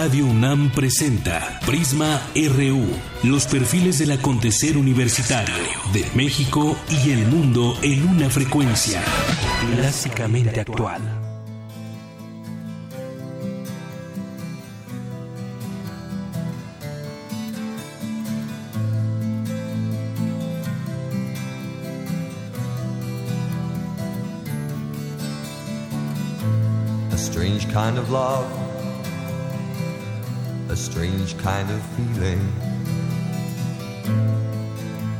Radio UNAM presenta Prisma RU, los perfiles del acontecer universitario de México y el mundo en una frecuencia clásicamente actual. A strange kind of love, strange kind of feeling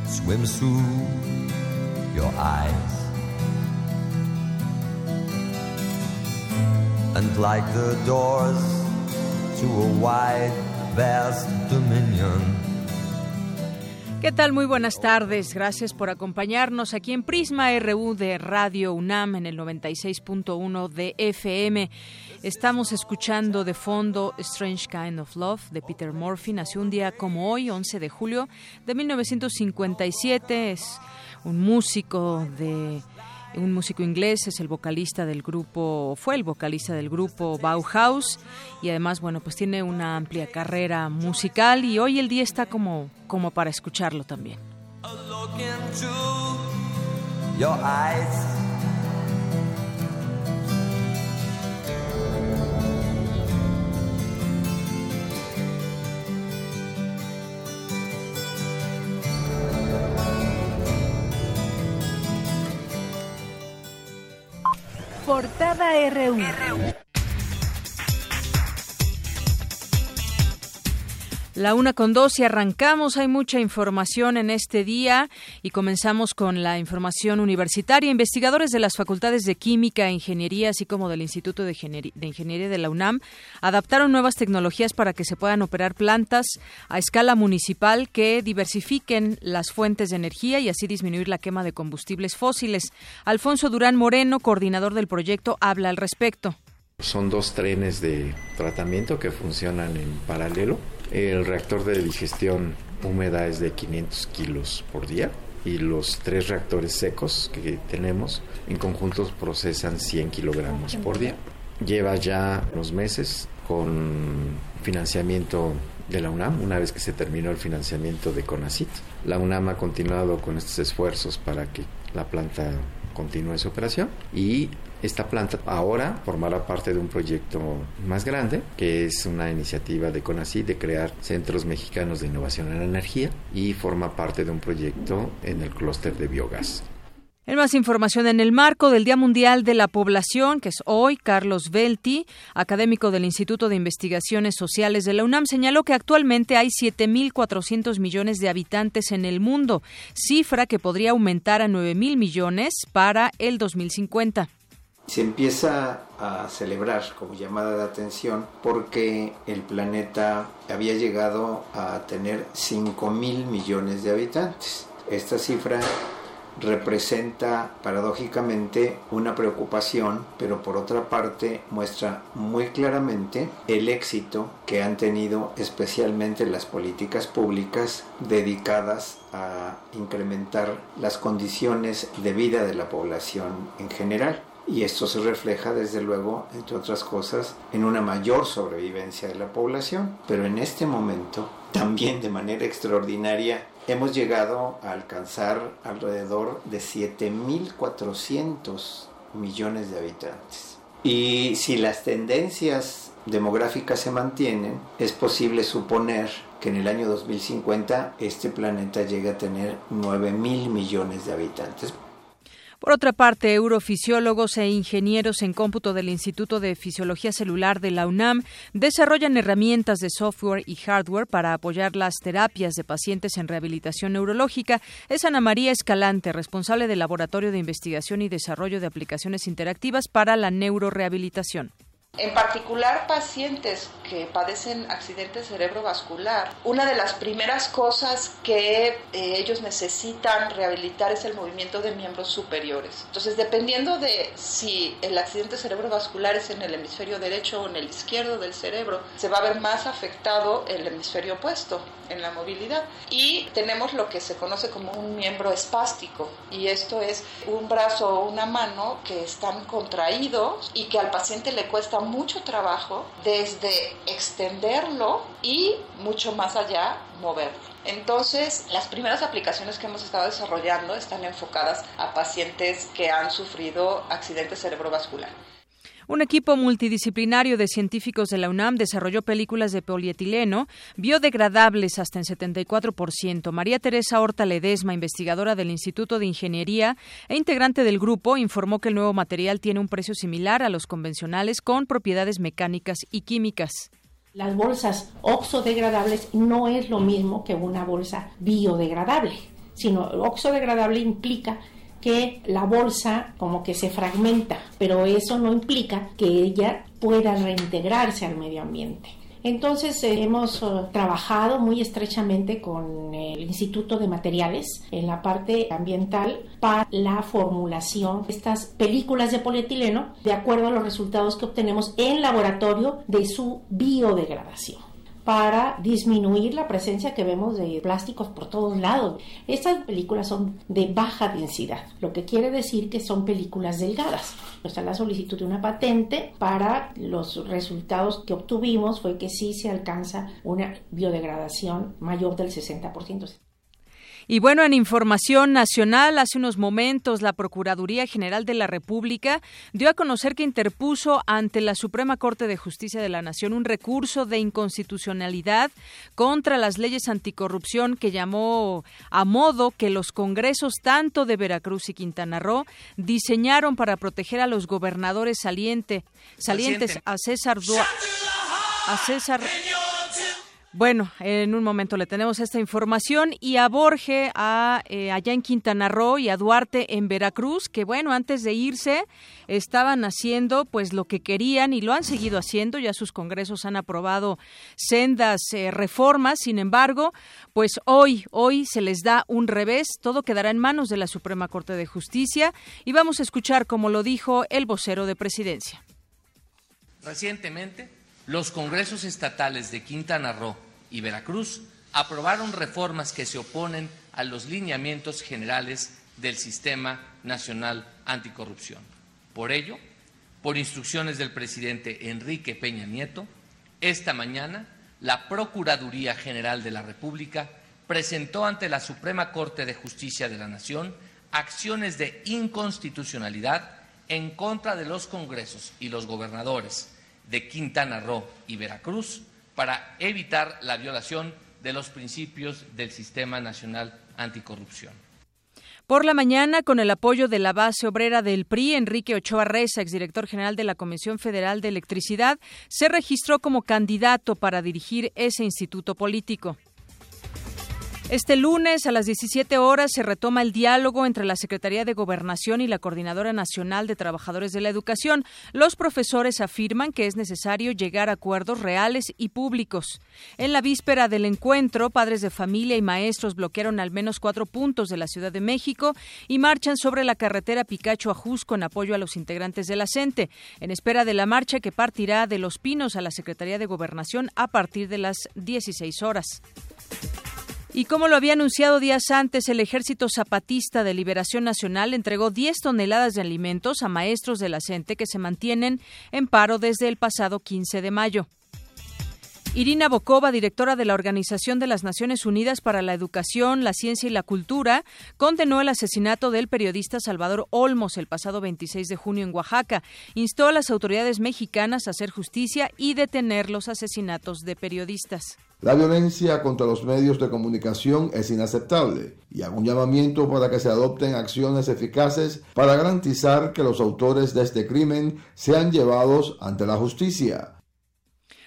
swims through your eyes. And like the doors to a wide, vast dominion. ¿Qué tal? Muy buenas tardes. Gracias por acompañarnos aquí en Prisma RU de Radio UNAM en el 96.1 de FM. Estamos escuchando de fondo Strange Kind of Love de Peter Murphy. Nació un día como hoy, 11 de julio de 1957. Es un músico de un músico inglés, es el vocalista del grupo, fue el vocalista del grupo Bauhaus y además, bueno, pues tiene una amplia carrera musical y hoy el día está como, como para escucharlo también. Portada RU. La una con dos y arrancamos. Hay mucha información en este día y comenzamos con la información universitaria. Investigadores de las facultades de Química e Ingeniería, así como del Instituto de, de Ingeniería de la UNAM, adaptaron nuevas tecnologías para que se puedan operar plantas a escala municipal que diversifiquen las fuentes de energía y así disminuir la quema de combustibles fósiles. Alfonso Durán Moreno, coordinador del proyecto, habla al respecto. Son dos trenes de tratamiento que funcionan en paralelo. El reactor de digestión húmeda es de 500 kilos por día y los tres reactores secos que tenemos en conjuntos procesan 100 kilogramos por día. Lleva ya unos meses con financiamiento de la UNAM, una vez que se terminó el financiamiento de CONACIT. La UNAM ha continuado con estos esfuerzos para que la planta continúe su operación y esta planta ahora formará parte de un proyecto más grande, que es una iniciativa de CONACYT de crear centros mexicanos de innovación en energía y forma parte de un proyecto en el clúster de biogás. En más información, en el marco del Día Mundial de la Población, que es hoy, Carlos Belti, académico del Instituto de Investigaciones Sociales de la UNAM, señaló que actualmente hay 7.400 millones de habitantes en el mundo, cifra que podría aumentar a 9.000 millones para el 2050. Se empieza a celebrar como llamada de atención porque el planeta había llegado a tener 5 mil millones de habitantes. Esta cifra representa paradójicamente una preocupación, pero por otra parte muestra muy claramente el éxito que han tenido especialmente las políticas públicas dedicadas a incrementar las condiciones de vida de la población en general. Y esto se refleja, desde luego, entre otras cosas, en una mayor sobrevivencia de la población. Pero en este momento, también de manera extraordinaria, hemos llegado a alcanzar alrededor de 7.400 millones de habitantes. Y si las tendencias demográficas se mantienen, es posible suponer que en el año 2050 este planeta llegue a tener 9.000 millones de habitantes. Por otra parte, eurofisiólogos e ingenieros en cómputo del Instituto de Fisiología Celular de la UNAM desarrollan herramientas de software y hardware para apoyar las terapias de pacientes en rehabilitación neurológica. Es Ana María Escalante, responsable del Laboratorio de Investigación y Desarrollo de Aplicaciones Interactivas para la Neurorehabilitación. En particular, pacientes que padecen accidente cerebrovascular, una de las primeras cosas que eh, ellos necesitan rehabilitar es el movimiento de miembros superiores. Entonces, dependiendo de si el accidente cerebrovascular es en el hemisferio derecho o en el izquierdo del cerebro, se va a ver más afectado el hemisferio opuesto en la movilidad. Y tenemos lo que se conoce como un miembro espástico, y esto es un brazo o una mano que están contraídos y que al paciente le cuesta mucho trabajo desde extenderlo y mucho más allá moverlo. Entonces, las primeras aplicaciones que hemos estado desarrollando están enfocadas a pacientes que han sufrido accidente cerebrovascular. Un equipo multidisciplinario de científicos de la UNAM desarrolló películas de polietileno biodegradables hasta en 74%. María Teresa Horta Ledesma, investigadora del Instituto de Ingeniería e integrante del grupo, informó que el nuevo material tiene un precio similar a los convencionales con propiedades mecánicas y químicas. Las bolsas oxodegradables no es lo mismo que una bolsa biodegradable, sino oxodegradable implica que la bolsa como que se fragmenta, pero eso no implica que ella pueda reintegrarse al medio ambiente. Entonces eh, hemos eh, trabajado muy estrechamente con el Instituto de Materiales en la parte ambiental para la formulación de estas películas de polietileno de acuerdo a los resultados que obtenemos en laboratorio de su biodegradación para disminuir la presencia que vemos de plásticos por todos lados. Estas películas son de baja densidad, lo que quiere decir que son películas delgadas. Está la solicitud de una patente para los resultados que obtuvimos fue que sí se alcanza una biodegradación mayor del 60%. Y bueno, en información nacional, hace unos momentos la Procuraduría General de la República dio a conocer que interpuso ante la Suprema Corte de Justicia de la Nación un recurso de inconstitucionalidad contra las leyes anticorrupción que llamó a modo que los congresos tanto de Veracruz y Quintana Roo diseñaron para proteger a los gobernadores saliente, salientes a César a César bueno, en un momento le tenemos esta información y a Borge, a, eh, allá en Quintana Roo y a Duarte en Veracruz, que bueno, antes de irse estaban haciendo pues lo que querían y lo han seguido haciendo, ya sus congresos han aprobado sendas eh, reformas, sin embargo, pues hoy, hoy se les da un revés, todo quedará en manos de la Suprema Corte de Justicia. Y vamos a escuchar como lo dijo el vocero de presidencia. Recientemente los congresos estatales de Quintana Roo y Veracruz aprobaron reformas que se oponen a los lineamientos generales del Sistema Nacional Anticorrupción. Por ello, por instrucciones del presidente Enrique Peña Nieto, esta mañana la Procuraduría General de la República presentó ante la Suprema Corte de Justicia de la Nación acciones de inconstitucionalidad en contra de los congresos y los gobernadores de Quintana Roo y Veracruz para evitar la violación de los principios del Sistema Nacional Anticorrupción. Por la mañana, con el apoyo de la base obrera del PRI, Enrique Ochoa Reza, exdirector general de la Comisión Federal de Electricidad, se registró como candidato para dirigir ese instituto político. Este lunes a las 17 horas se retoma el diálogo entre la Secretaría de Gobernación y la Coordinadora Nacional de Trabajadores de la Educación. Los profesores afirman que es necesario llegar a acuerdos reales y públicos. En la víspera del encuentro, padres de familia y maestros bloquearon al menos cuatro puntos de la Ciudad de México y marchan sobre la carretera Picacho a Jusco en apoyo a los integrantes de la CENTE, en espera de la marcha que partirá de Los Pinos a la Secretaría de Gobernación a partir de las 16 horas. Y como lo había anunciado días antes, el Ejército Zapatista de Liberación Nacional entregó 10 toneladas de alimentos a maestros de la que se mantienen en paro desde el pasado 15 de mayo. Irina Bokova, directora de la Organización de las Naciones Unidas para la Educación, la Ciencia y la Cultura, condenó el asesinato del periodista Salvador Olmos el pasado 26 de junio en Oaxaca. Instó a las autoridades mexicanas a hacer justicia y detener los asesinatos de periodistas. La violencia contra los medios de comunicación es inaceptable y hago un llamamiento para que se adopten acciones eficaces para garantizar que los autores de este crimen sean llevados ante la justicia.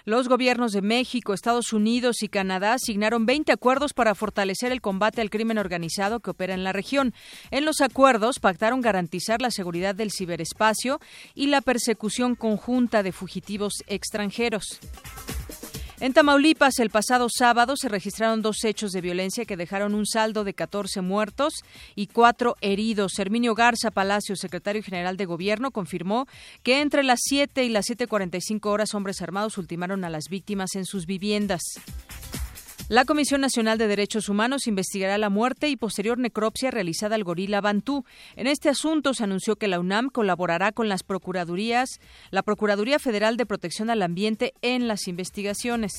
Los gobiernos de México, Estados Unidos y Canadá asignaron 20 acuerdos para fortalecer el combate al crimen organizado que opera en la región. En los acuerdos pactaron garantizar la seguridad del ciberespacio y la persecución conjunta de fugitivos extranjeros. En Tamaulipas, el pasado sábado se registraron dos hechos de violencia que dejaron un saldo de 14 muertos y cuatro heridos. Herminio Garza Palacio, secretario general de Gobierno, confirmó que entre las 7 y las 7.45 horas hombres armados ultimaron a las víctimas en sus viviendas. La Comisión Nacional de Derechos Humanos investigará la muerte y posterior necropsia realizada al gorila Bantú. En este asunto se anunció que la UNAM colaborará con las procuradurías, la Procuraduría Federal de Protección al Ambiente en las investigaciones.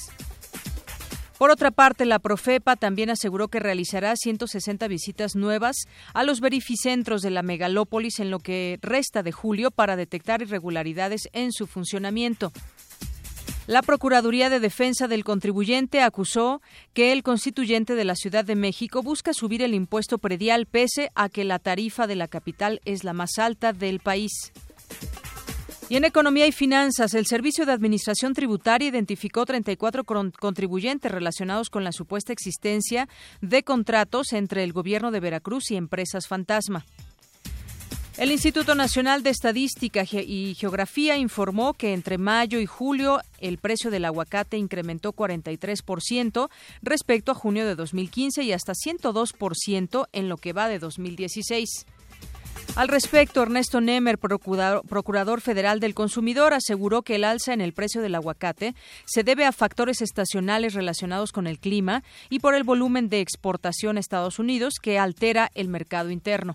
Por otra parte, la Profepa también aseguró que realizará 160 visitas nuevas a los verificentros de la megalópolis en lo que resta de julio para detectar irregularidades en su funcionamiento. La Procuraduría de Defensa del Contribuyente acusó que el constituyente de la Ciudad de México busca subir el impuesto predial pese a que la tarifa de la capital es la más alta del país. Y en Economía y Finanzas, el Servicio de Administración Tributaria identificó 34 contribuyentes relacionados con la supuesta existencia de contratos entre el gobierno de Veracruz y empresas fantasma. El Instituto Nacional de Estadística y Geografía informó que entre mayo y julio el precio del aguacate incrementó 43% respecto a junio de 2015 y hasta 102% en lo que va de 2016. Al respecto, Ernesto Nemer, procurador, procurador, federal del consumidor, aseguró que el alza en el precio del aguacate se debe a factores estacionales relacionados con el clima y por el volumen de exportación a Estados Unidos que altera el mercado interno.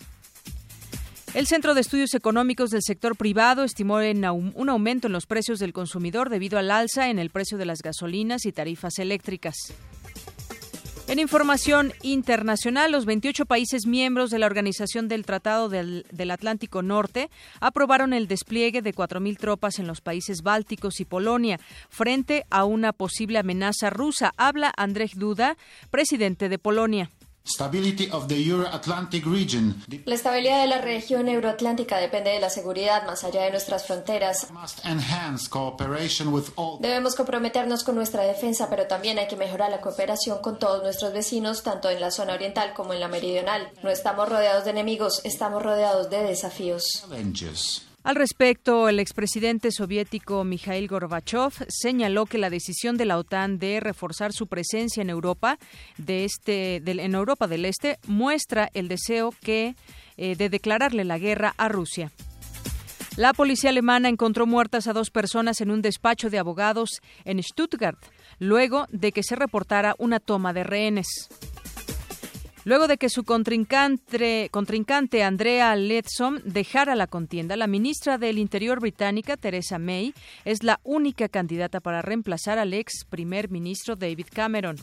El Centro de Estudios Económicos del Sector Privado estimó en un aumento en los precios del consumidor debido al alza en el precio de las gasolinas y tarifas eléctricas. En información internacional, los 28 países miembros de la Organización del Tratado del, del Atlántico Norte aprobaron el despliegue de 4.000 tropas en los países bálticos y Polonia frente a una posible amenaza rusa. Habla Andrzej Duda, presidente de Polonia. La estabilidad de la región euroatlántica depende de la seguridad más allá de nuestras fronteras. Debemos comprometernos con nuestra defensa, pero también hay que mejorar la cooperación con todos nuestros vecinos, tanto en la zona oriental como en la meridional. No estamos rodeados de enemigos, estamos rodeados de desafíos. Al respecto, el expresidente soviético Mikhail Gorbachev señaló que la decisión de la OTAN de reforzar su presencia en Europa, este, en Europa del Este, muestra el deseo eh, de declararle la guerra a Rusia. La policía alemana encontró muertas a dos personas en un despacho de abogados en Stuttgart, luego de que se reportara una toma de rehenes. Luego de que su contrincante, contrincante Andrea Leadsom dejara la contienda, la ministra del Interior británica, Theresa May, es la única candidata para reemplazar al ex primer ministro David Cameron.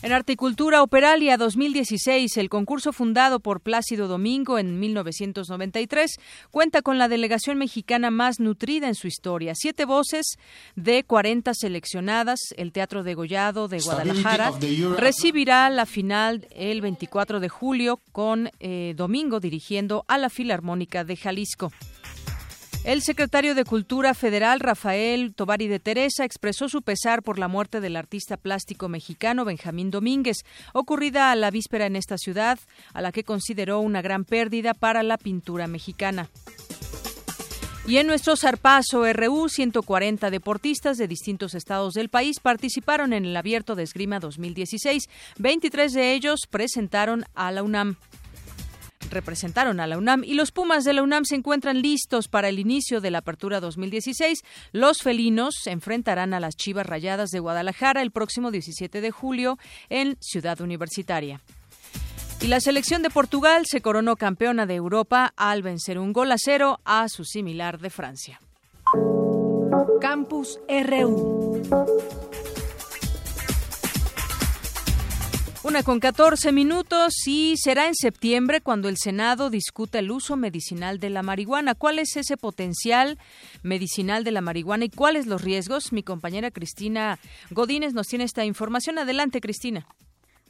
En Articultura Operalia 2016, el concurso fundado por Plácido Domingo en 1993 cuenta con la delegación mexicana más nutrida en su historia. Siete voces de 40 seleccionadas. El Teatro de Gollado de Guadalajara recibirá la final el 24 de julio con eh, Domingo dirigiendo a la Filarmónica de Jalisco. El secretario de Cultura Federal, Rafael Tobari de Teresa, expresó su pesar por la muerte del artista plástico mexicano Benjamín Domínguez, ocurrida a la víspera en esta ciudad, a la que consideró una gran pérdida para la pintura mexicana. Y en nuestro zarpazo RU, 140 deportistas de distintos estados del país participaron en el Abierto de Esgrima 2016. 23 de ellos presentaron a la UNAM representaron a la UNAM y los Pumas de la UNAM se encuentran listos para el inicio de la apertura 2016. Los felinos se enfrentarán a las Chivas Rayadas de Guadalajara el próximo 17 de julio en Ciudad Universitaria. Y la selección de Portugal se coronó campeona de Europa al vencer un gol a cero a su similar de Francia. Campus RU. Una con 14 minutos y será en septiembre cuando el Senado discuta el uso medicinal de la marihuana. ¿Cuál es ese potencial medicinal de la marihuana y cuáles los riesgos? Mi compañera Cristina Godínez nos tiene esta información. Adelante, Cristina.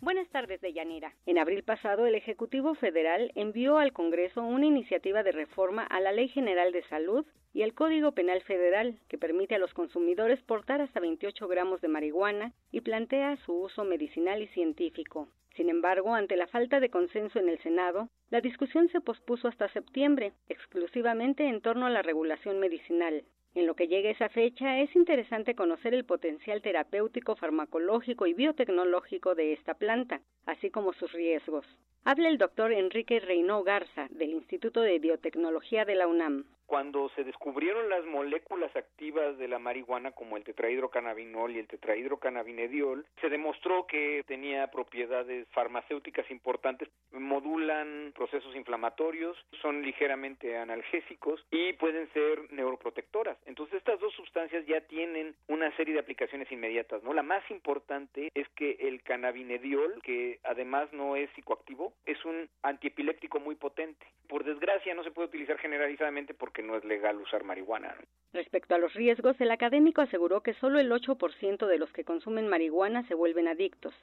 Buenas tardes, Deyanira. En abril pasado, el Ejecutivo Federal envió al Congreso una iniciativa de reforma a la Ley General de Salud y al Código Penal Federal, que permite a los consumidores portar hasta 28 gramos de marihuana y plantea su uso medicinal y científico. Sin embargo, ante la falta de consenso en el Senado, la discusión se pospuso hasta septiembre, exclusivamente en torno a la regulación medicinal. En lo que llega esa fecha, es interesante conocer el potencial terapéutico, farmacológico y biotecnológico de esta planta, así como sus riesgos. Habla el doctor Enrique Reynó Garza, del Instituto de Biotecnología de la UNAM cuando se descubrieron las moléculas activas de la marihuana como el tetrahidrocannabinol y el tetrahidrocannabinediol, se demostró que tenía propiedades farmacéuticas importantes, modulan procesos inflamatorios, son ligeramente analgésicos y pueden ser neuroprotectoras. Entonces estas dos sustancias ya tienen una serie de aplicaciones inmediatas, ¿no? La más importante es que el cannabinediol, que además no es psicoactivo, es un antiepiléptico muy potente. Por desgracia no se puede utilizar generalizadamente porque no es legal usar marihuana. Respecto a los riesgos, el académico aseguró que solo el 8% de los que consumen marihuana se vuelven adictos,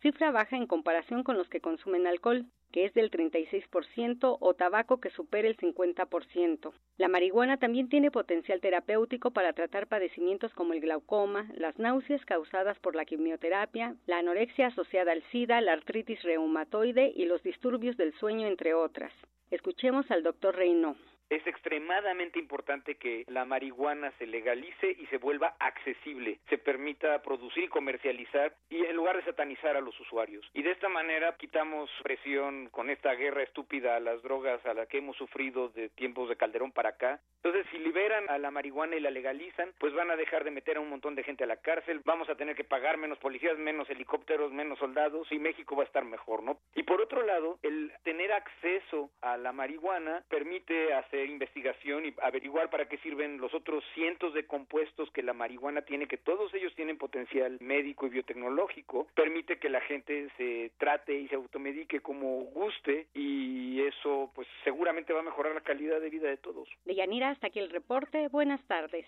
cifra baja en comparación con los que consumen alcohol, que es del 36%, o tabaco que supera el 50%. La marihuana también tiene potencial terapéutico para tratar padecimientos como el glaucoma, las náuseas causadas por la quimioterapia, la anorexia asociada al SIDA, la artritis reumatoide y los disturbios del sueño, entre otras. Escuchemos al doctor Reynó es extremadamente importante que la marihuana se legalice y se vuelva accesible, se permita producir y comercializar y en lugar de satanizar a los usuarios. Y de esta manera quitamos presión con esta guerra estúpida a las drogas a la que hemos sufrido de tiempos de Calderón para acá. Entonces, si liberan a la marihuana y la legalizan, pues van a dejar de meter a un montón de gente a la cárcel, vamos a tener que pagar menos policías, menos helicópteros, menos soldados y México va a estar mejor, ¿no? Y por otro lado, el tener acceso a la marihuana permite hacer investigación y averiguar para qué sirven los otros cientos de compuestos que la marihuana tiene, que todos ellos tienen potencial médico y biotecnológico, permite que la gente se trate y se automedique como guste y eso pues seguramente va a mejorar la calidad de vida de todos. De Yanira, hasta aquí el reporte. Buenas tardes.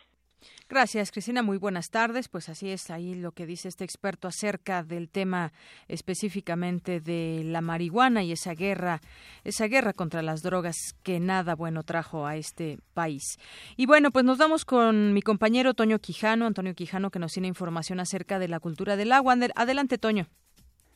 Gracias, Cristina. Muy buenas tardes. Pues así es ahí lo que dice este experto acerca del tema específicamente de la marihuana y esa guerra, esa guerra contra las drogas que nada bueno trajo a este país. Y bueno, pues nos vamos con mi compañero Toño Quijano, Antonio Quijano, que nos tiene información acerca de la cultura del agua. Adelante, Toño.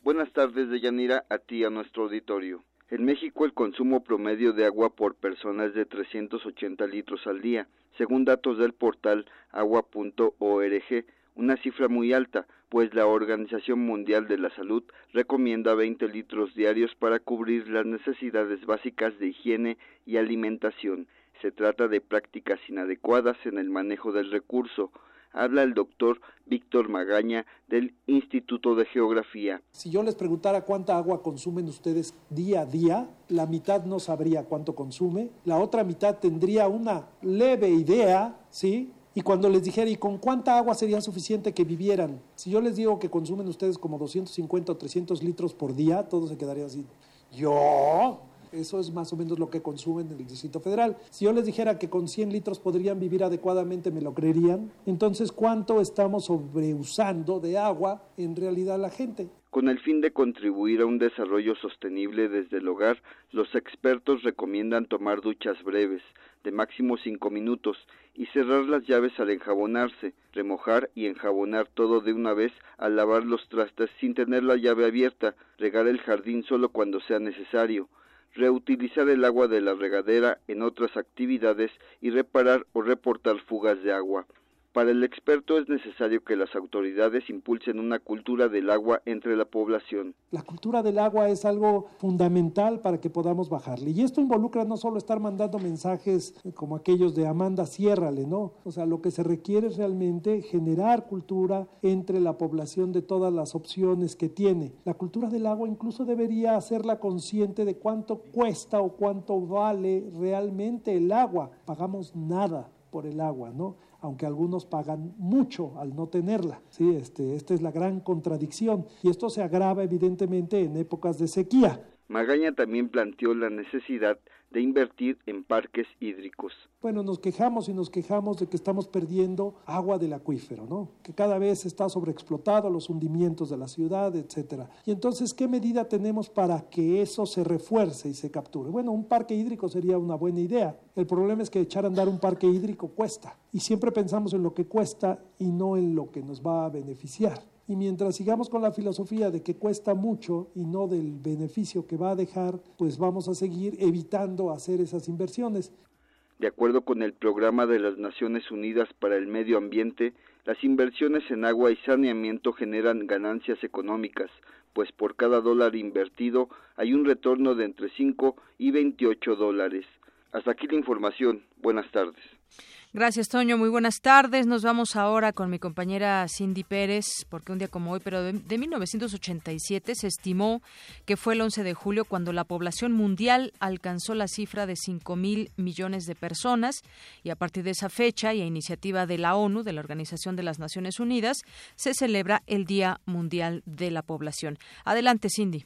Buenas tardes, Deyanira, a ti, a nuestro auditorio. En México el consumo promedio de agua por persona es de 380 litros al día, según datos del portal agua.org, una cifra muy alta, pues la Organización Mundial de la Salud recomienda 20 litros diarios para cubrir las necesidades básicas de higiene y alimentación. Se trata de prácticas inadecuadas en el manejo del recurso, habla el doctor Víctor Magaña del Instituto de Geografía. Si yo les preguntara cuánta agua consumen ustedes día a día, la mitad no sabría cuánto consume, la otra mitad tendría una leve idea, ¿sí? Y cuando les dijera, ¿y con cuánta agua sería suficiente que vivieran? Si yo les digo que consumen ustedes como 250 o 300 litros por día, todo se quedaría así. ¿Yo? Eso es más o menos lo que consumen en el Distrito Federal. Si yo les dijera que con 100 litros podrían vivir adecuadamente, ¿me lo creerían? Entonces, ¿cuánto estamos sobreusando de agua en realidad la gente? Con el fin de contribuir a un desarrollo sostenible desde el hogar, los expertos recomiendan tomar duchas breves, de máximo 5 minutos, y cerrar las llaves al enjabonarse, remojar y enjabonar todo de una vez al lavar los trastes sin tener la llave abierta, regar el jardín solo cuando sea necesario, reutilizar el agua de la regadera en otras actividades y reparar o reportar fugas de agua. Para el experto es necesario que las autoridades impulsen una cultura del agua entre la población. La cultura del agua es algo fundamental para que podamos bajarle. Y esto involucra no solo estar mandando mensajes como aquellos de Amanda, ciérrale, ¿no? O sea, lo que se requiere es realmente generar cultura entre la población de todas las opciones que tiene. La cultura del agua incluso debería hacerla consciente de cuánto cuesta o cuánto vale realmente el agua. Pagamos nada por el agua, ¿no? Aunque algunos pagan mucho al no tenerla. ¿sí? Este, esta es la gran contradicción y esto se agrava evidentemente en épocas de sequía. Magaña también planteó la necesidad de invertir en parques hídricos. Bueno, nos quejamos y nos quejamos de que estamos perdiendo agua del acuífero, ¿no? Que cada vez está sobreexplotado los hundimientos de la ciudad, etcétera. Y entonces, ¿qué medida tenemos para que eso se refuerce y se capture? Bueno, un parque hídrico sería una buena idea. El problema es que echar a andar un parque hídrico cuesta y siempre pensamos en lo que cuesta y no en lo que nos va a beneficiar. Y mientras sigamos con la filosofía de que cuesta mucho y no del beneficio que va a dejar, pues vamos a seguir evitando hacer esas inversiones. De acuerdo con el Programa de las Naciones Unidas para el Medio Ambiente, las inversiones en agua y saneamiento generan ganancias económicas, pues por cada dólar invertido hay un retorno de entre 5 y 28 dólares. Hasta aquí la información. Buenas tardes. Gracias, Toño. Muy buenas tardes. Nos vamos ahora con mi compañera Cindy Pérez, porque un día como hoy, pero de, de, 1987, se estimó que fue el 11 de julio cuando la población mundial alcanzó la cifra de 5 mil millones de personas. Y a partir de esa fecha y a iniciativa de la ONU, de la Organización de las Naciones Unidas, se celebra el Día Mundial de la Población. Adelante, Cindy.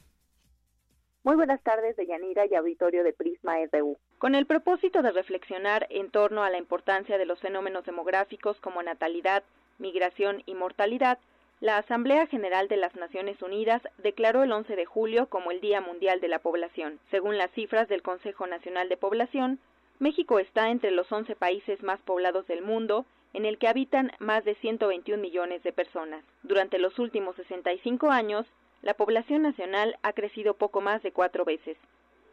Muy buenas tardes, Deyanira y auditorio de Prisma RU con el propósito de reflexionar en torno a la importancia de los fenómenos demográficos como natalidad, migración y mortalidad, la Asamblea General de las Naciones Unidas declaró el 11 de julio como el Día Mundial de la Población. Según las cifras del Consejo Nacional de Población, México está entre los 11 países más poblados del mundo, en el que habitan más de 121 millones de personas. Durante los últimos 65 años, la población nacional ha crecido poco más de cuatro veces,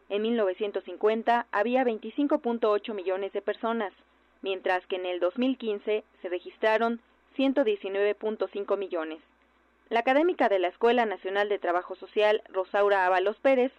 en 1950 había 25.8 millones de personas, mientras que en el 2015 se registraron 119.5 millones. La académica de la Escuela Nacional de Trabajo Social, Rosaura Ábalos Pérez,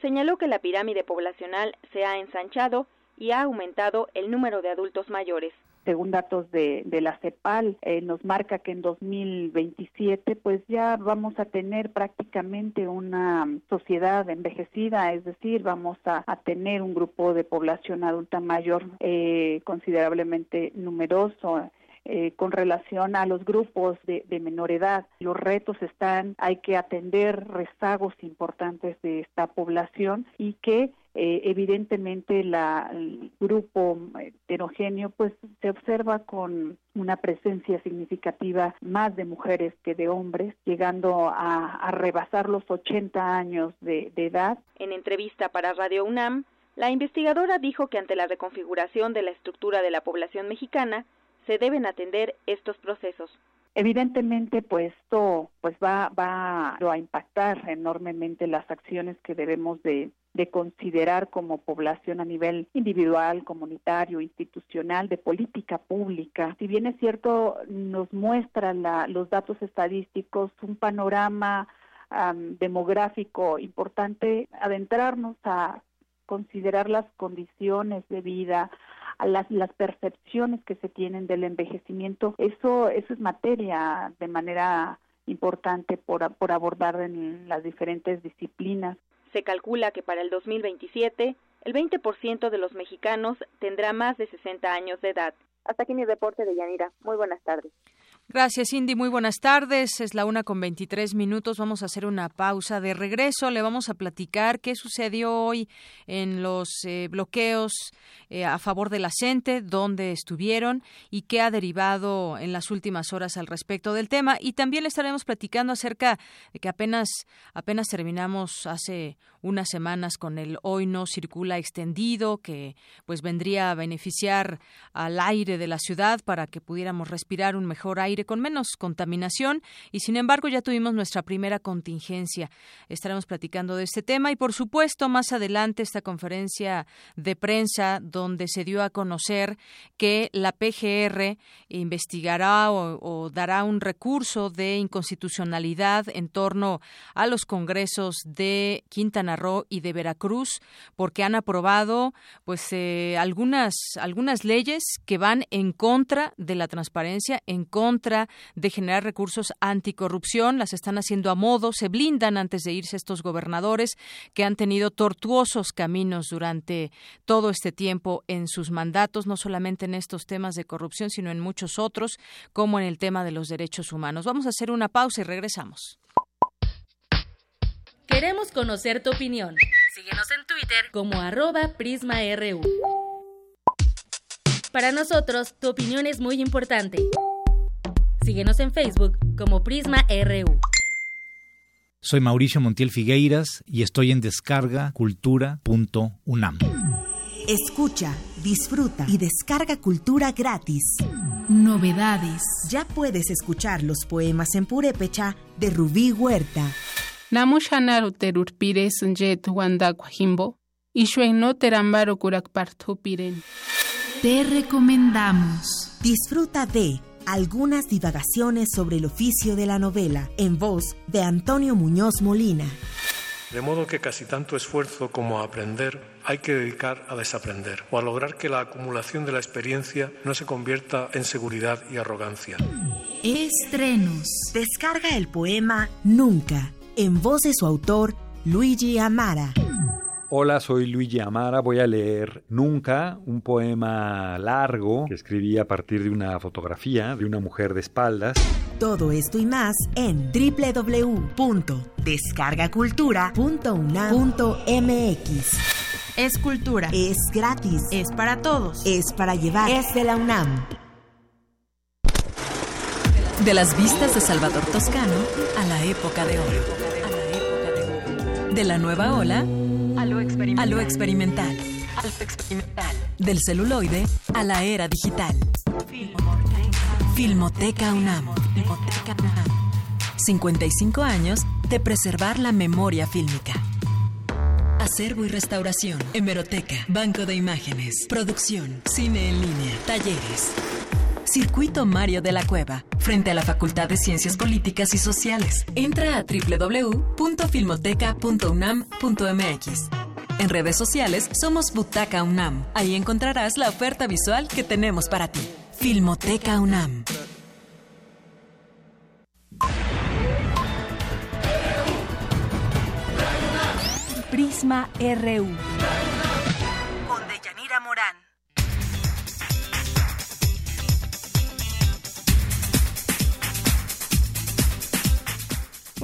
señaló que la pirámide poblacional se ha ensanchado y ha aumentado el número de adultos mayores según datos de, de la CEPAL, eh, nos marca que en 2027 pues ya vamos a tener prácticamente una sociedad envejecida, es decir, vamos a, a tener un grupo de población adulta mayor eh, considerablemente numeroso eh, con relación a los grupos de, de, menor edad. Los retos están, hay que atender rezagos importantes de esta población y que eh, evidentemente la, el grupo heterogéneo pues se observa con una presencia significativa más de mujeres que de hombres, llegando a, a rebasar los 80 años de edad. En entrevista para Radio UNAM, la investigadora dijo que ante la reconfiguración de la estructura de la población mexicana, se deben atender estos procesos. Evidentemente, pues esto pues va, va a impactar enormemente las acciones que debemos de, considerar como población a nivel individual, comunitario, institucional, de política pública. Si bien es cierto, nos muestran los datos estadísticos un panorama demográfico importante, adentrarnos a considerar las condiciones de vida, las, las percepciones que se tienen del envejecimiento, eso, eso es materia de manera importante por, por abordar en las diferentes disciplinas. Se calcula que para el 2027 el 20% de los mexicanos tendrá más de 60 años de edad. Hasta aquí mi reporte de Yanira. Muy buenas tardes. Gracias, Indy. Muy buenas tardes. Es la una con 23 minutos. Vamos a hacer una pausa. De regreso le vamos a platicar qué sucedió hoy en los eh, bloqueos eh, a favor de la dónde estuvieron y qué ha derivado en las últimas horas al respecto del tema. Y también le estaremos platicando acerca de que apenas, apenas terminamos hace unas semanas con el Hoy no circula extendido, que pues vendría a beneficiar al aire de la ciudad para que pudiéramos respirar un mejor aire con menos contaminación y sin embargo ya tuvimos nuestra primera contingencia. Estaremos platicando de este tema y por supuesto más adelante esta conferencia de prensa donde se dio a conocer que la PGR investigará o, dará un recurso de inconstitucionalidad en torno a los congresos de Quintana Roo y de Veracruz porque han aprobado pues eh, algunas algunas leyes que van en contra de la transparencia, en contra de generar recursos anticorrupción, las están haciendo a modo, se blindan antes de irse estos gobernadores que han tenido tortuosos caminos durante todo este tiempo en sus mandatos, no solamente en estos temas de corrupción, sino en muchos otros, como en el tema de los derechos humanos. Vamos a hacer una pausa y regresamos. Queremos conocer tu opinión. Síguenos en Twitter como arroba prisma.ru. Para nosotros, tu opinión es muy importante. Síguenos en Facebook como Prisma RU. Soy Mauricio Montiel Figueiras y estoy en descargacultura.unam. Escucha, disfruta y descarga cultura gratis. Novedades. Ya puedes escuchar los poemas en purépecha de Rubí Huerta. Namushanaru terurpire sunjet wandakwajimbo y no terambaru Te recomendamos. Disfruta de algunas divagaciones sobre el oficio de la novela en voz de Antonio Muñoz Molina. De modo que casi tanto esfuerzo como a aprender hay que dedicar a desaprender o a lograr que la acumulación de la experiencia no se convierta en seguridad y arrogancia. Estrenos. Descarga el poema Nunca en voz de su autor Luigi Amara. Hola, soy Luigi Amara. Voy a leer Nunca, un poema largo que escribí a partir de una fotografía de una mujer de espaldas. Todo esto y más en www.descargacultura.unam.mx. Es cultura. Es gratis. Es para todos. Es para llevar. Es de la UNAM. De las vistas de Salvador Toscano a la época de oro. De la nueva ola a lo experimental. A lo experimental. Del celuloide a la era digital. Filmoteca UNAM. 55 años de preservar la memoria fílmica. Acervo y restauración, hemeroteca, banco de imágenes, producción, cine en línea, talleres. Circuito Mario de la Cueva, frente a la Facultad de Ciencias Políticas y Sociales. Entra a www.filmoteca.unam.mx. En redes sociales somos Butaca UNAM. Ahí encontrarás la oferta visual que tenemos para ti. Filmoteca UNAM. Prisma RU.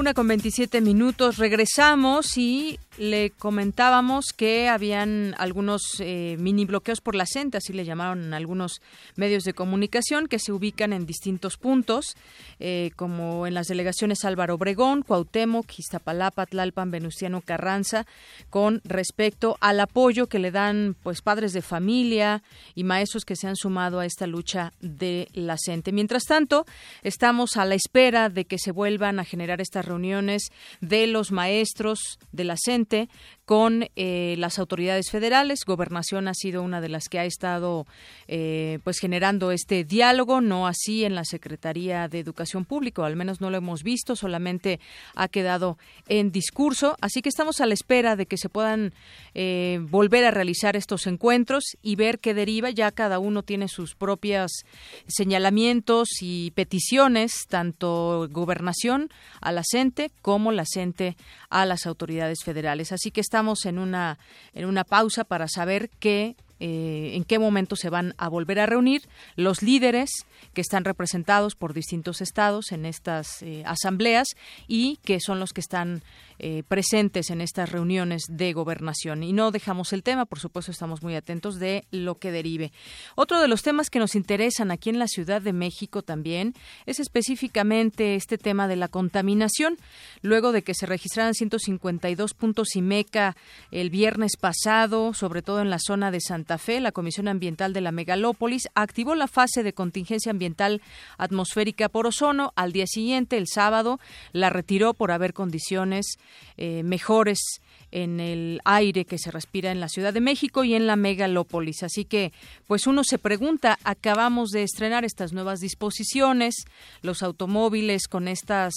Una con 27 minutos, regresamos y le comentábamos que habían algunos eh, mini bloqueos por la CENTE, así le llamaron algunos medios de comunicación, que se ubican en distintos puntos, eh, como en las delegaciones Álvaro Obregón, Cuauhtémoc, Iztapalapa, Tlalpan, Venustiano Carranza, con respecto al apoyo que le dan pues padres de familia y maestros que se han sumado a esta lucha de la CENTE. Mientras tanto, estamos a la espera de que se vuelvan a generar estas reuniones de los maestros de la CENTE con eh, las autoridades federales. Gobernación ha sido una de las que ha estado eh, pues generando este diálogo, no así en la Secretaría de Educación Pública, al menos no lo hemos visto, solamente ha quedado en discurso. Así que estamos a la espera de que se puedan eh, volver a realizar estos encuentros y ver qué deriva. Ya cada uno tiene sus propios señalamientos y peticiones, tanto gobernación a la CENTE como la CENTE a las autoridades federales. Así que estamos en una, en una pausa para saber qué eh, en qué momento se van a volver a reunir los líderes que están representados por distintos estados en estas eh, asambleas y que son los que están eh, presentes en estas reuniones de gobernación. Y no dejamos el tema, por supuesto, estamos muy atentos de lo que derive. Otro de los temas que nos interesan aquí en la Ciudad de México también es específicamente este tema de la contaminación. Luego de que se registraran 152 puntos IMECA el viernes pasado, sobre todo en la zona de Santa Fe, la Comisión Ambiental de la Megalópolis activó la fase de contingencia ambiental atmosférica por ozono. Al día siguiente, el sábado, la retiró por haber condiciones eh, mejores en el aire que se respira en la Ciudad de México y en la megalópolis. Así que, pues uno se pregunta, acabamos de estrenar estas nuevas disposiciones, los automóviles con estas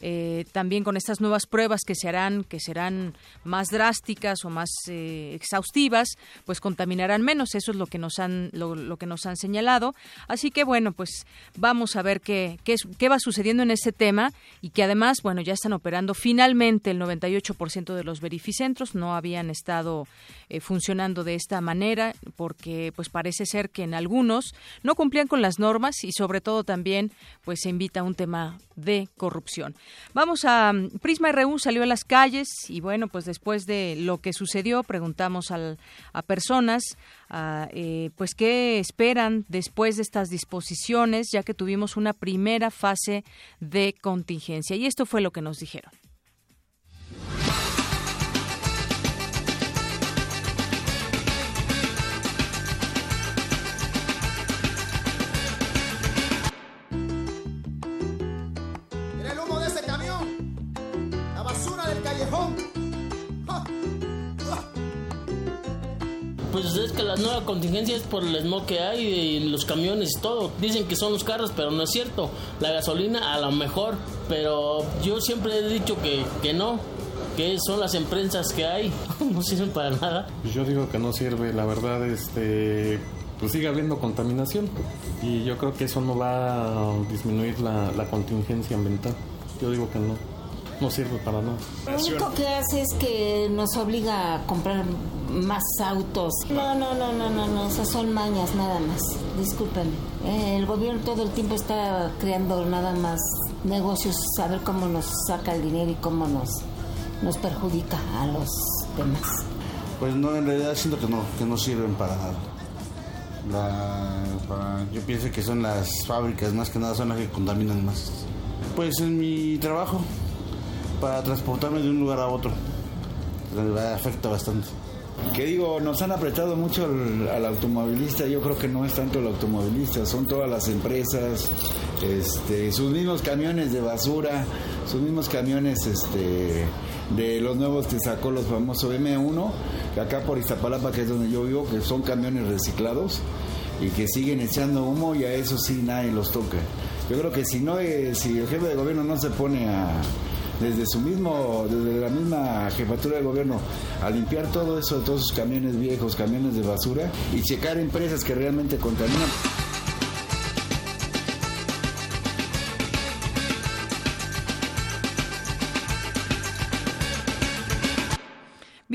eh, también con estas nuevas pruebas que se harán, que serán más drásticas o más eh, exhaustivas, pues contaminarán menos. Eso es lo que nos han, lo, que nos han señalado. Así que bueno, pues vamos a ver qué, qué, qué va sucediendo en este tema y que además, bueno, ya están operando finalmente el 98% de los verificentros. No habían estado eh, funcionando de esta manera porque pues parece ser que en algunos no cumplían con las normas y sobre todo también pues se invita a un tema de corrupción. Vamos a Prisma RU salió a las calles y bueno, pues después de lo que sucedió preguntamos a personas eh, pues qué esperan después de estas disposiciones, ya que tuvimos una primera fase de contingencia y esto fue lo que nos dijeron. Que la nueva contingencia es por el smog que hay y los camiones y todo. Dicen que son los carros, pero no es cierto. La gasolina a lo mejor, pero yo siempre he dicho que, que no, que son las empresas que hay, no sirven para nada. Yo digo que no sirve, la verdad, este, pues sigue habiendo contaminación y yo creo que eso no va a disminuir la, la contingencia ambiental. Yo digo que no no sirve para nada. Lo único que hace es que nos obliga a comprar más autos. No, no, no, no, no, no, esas son mañas nada más. Disculpen. Eh, el gobierno todo el tiempo está creando nada más negocios, a ver cómo nos saca el dinero y cómo nos, nos perjudica a los demás. Pues no, en realidad siento que no, que no sirven para nada. yo pienso que son las fábricas, más que nada son las que contaminan más. Pues en mi trabajo para transportarme de un lugar a otro. Afecta bastante. Que digo, nos han apretado mucho al, automovilista, yo creo que no es tanto el automovilista, son todas las empresas, este, sus mismos camiones de basura, sus mismos camiones este, de los nuevos que sacó los famosos M1, que acá por Iztapalapa, que es donde yo vivo, que son camiones reciclados y que siguen echando humo y a eso sí nadie los toca. Yo creo que si no, eh, si el jefe de gobierno no se pone a desde su mismo, desde la misma jefatura de gobierno, a limpiar todo eso, todos esos camiones viejos, camiones de basura y checar empresas que realmente contaminan.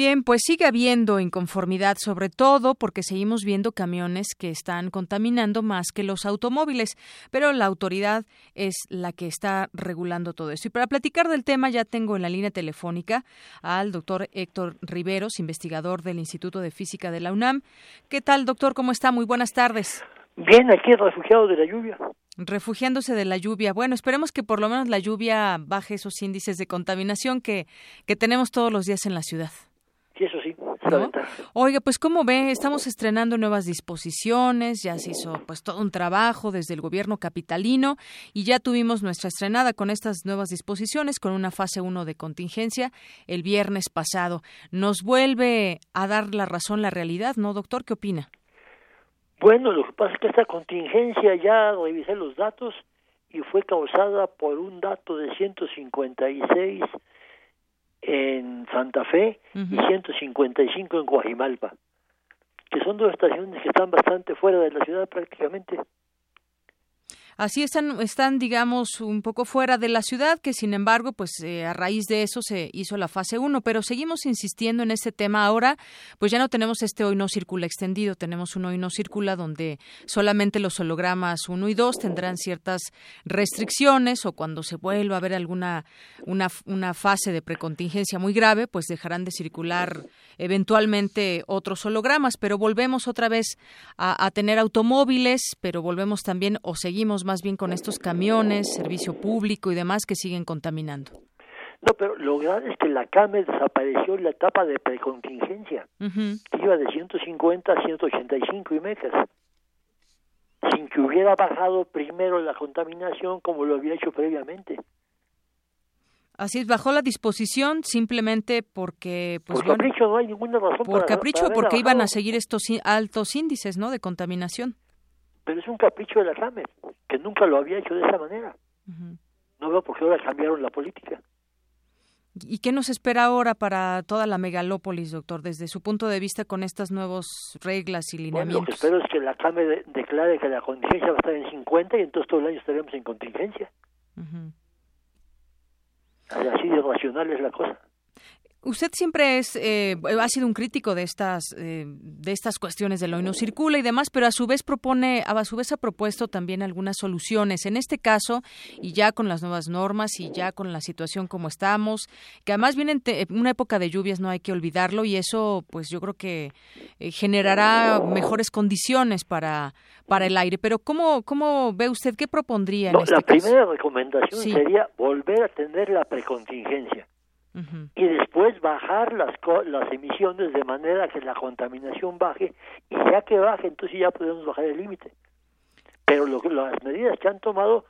Bien, pues sigue habiendo inconformidad, sobre todo porque seguimos viendo camiones que están contaminando más que los automóviles, pero la autoridad es la que está regulando todo esto. Y para platicar del tema ya tengo en la línea telefónica al doctor Héctor Riveros, investigador del Instituto de Física de la UNAM. ¿Qué tal, doctor? ¿Cómo está? Muy buenas tardes. Bien, aquí refugiado de la lluvia. Refugiándose de la lluvia. Bueno, esperemos que por lo menos la lluvia baje esos índices de contaminación que, que tenemos todos los días en la ciudad. Oiga, pues como ve, estamos estrenando nuevas disposiciones, ya se hizo pues todo un trabajo desde el gobierno capitalino y ya tuvimos nuestra estrenada con estas nuevas disposiciones con una fase 1 de contingencia el viernes pasado. Nos vuelve a dar la razón la realidad, ¿no, doctor? ¿Qué opina? Bueno, lo que pasa es que esta contingencia ya revisé los datos y fue causada por un dato de 156 en Santa Fe y 155 en Guajimalpa, que son dos estaciones que están bastante fuera de la ciudad prácticamente. Así están, están, digamos, un poco fuera de la ciudad, que sin embargo, pues eh, a raíz de eso se hizo la fase 1, pero seguimos insistiendo en este tema ahora, pues ya no tenemos este hoy no circula extendido, tenemos un hoy no circula donde solamente los hologramas 1 y 2 tendrán ciertas restricciones o cuando se vuelva a ver alguna una, una fase de precontingencia muy grave, pues dejarán de circular eventualmente otros hologramas, pero volvemos otra vez a, a tener automóviles, pero volvemos también o seguimos más bien con estos camiones, servicio público y demás que siguen contaminando. No, pero lo grave es que la CAME desapareció en la etapa de precontingencia, que iba de 150 a 185 y megas, sin que hubiera bajado primero la contaminación como lo había hecho previamente. Así es, bajó la disposición simplemente porque... Pues, por capricho, no hay ninguna razón Por capricho, porque iban a seguir estos altos índices, ¿no?, de contaminación. Pero es un capricho de la RAME, que nunca lo había hecho de esa manera. No veo por qué ahora cambiaron la política. ¿Y qué nos espera ahora para toda la megalópolis, doctor, desde su punto de vista con estas nuevas reglas y lineamientos? Bueno, lo que espero es que la CAME declare que la contingencia va a estar en 50 y entonces todo el año estaremos en contingencia. Así de racional es la cosa. Usted siempre es, eh, ha sido un crítico de estas, eh, de estas cuestiones del hoy no circula y demás, pero a su vez propone, a su vez ha propuesto también algunas soluciones. En este caso, y ya con las nuevas normas y ya con la situación como estamos, que además viene en una época de lluvias, no hay que olvidarlo, y eso, pues yo creo que eh, generará mejores condiciones para, para el aire. Pero ¿cómo, cómo ve usted qué propondría? En este la primera recomendación sería volver a tener la precontingencia y después bajar las, las emisiones de manera que la contaminación baje y ya que baje entonces ya podemos bajar el límite. Pero lo, las medidas que han tomado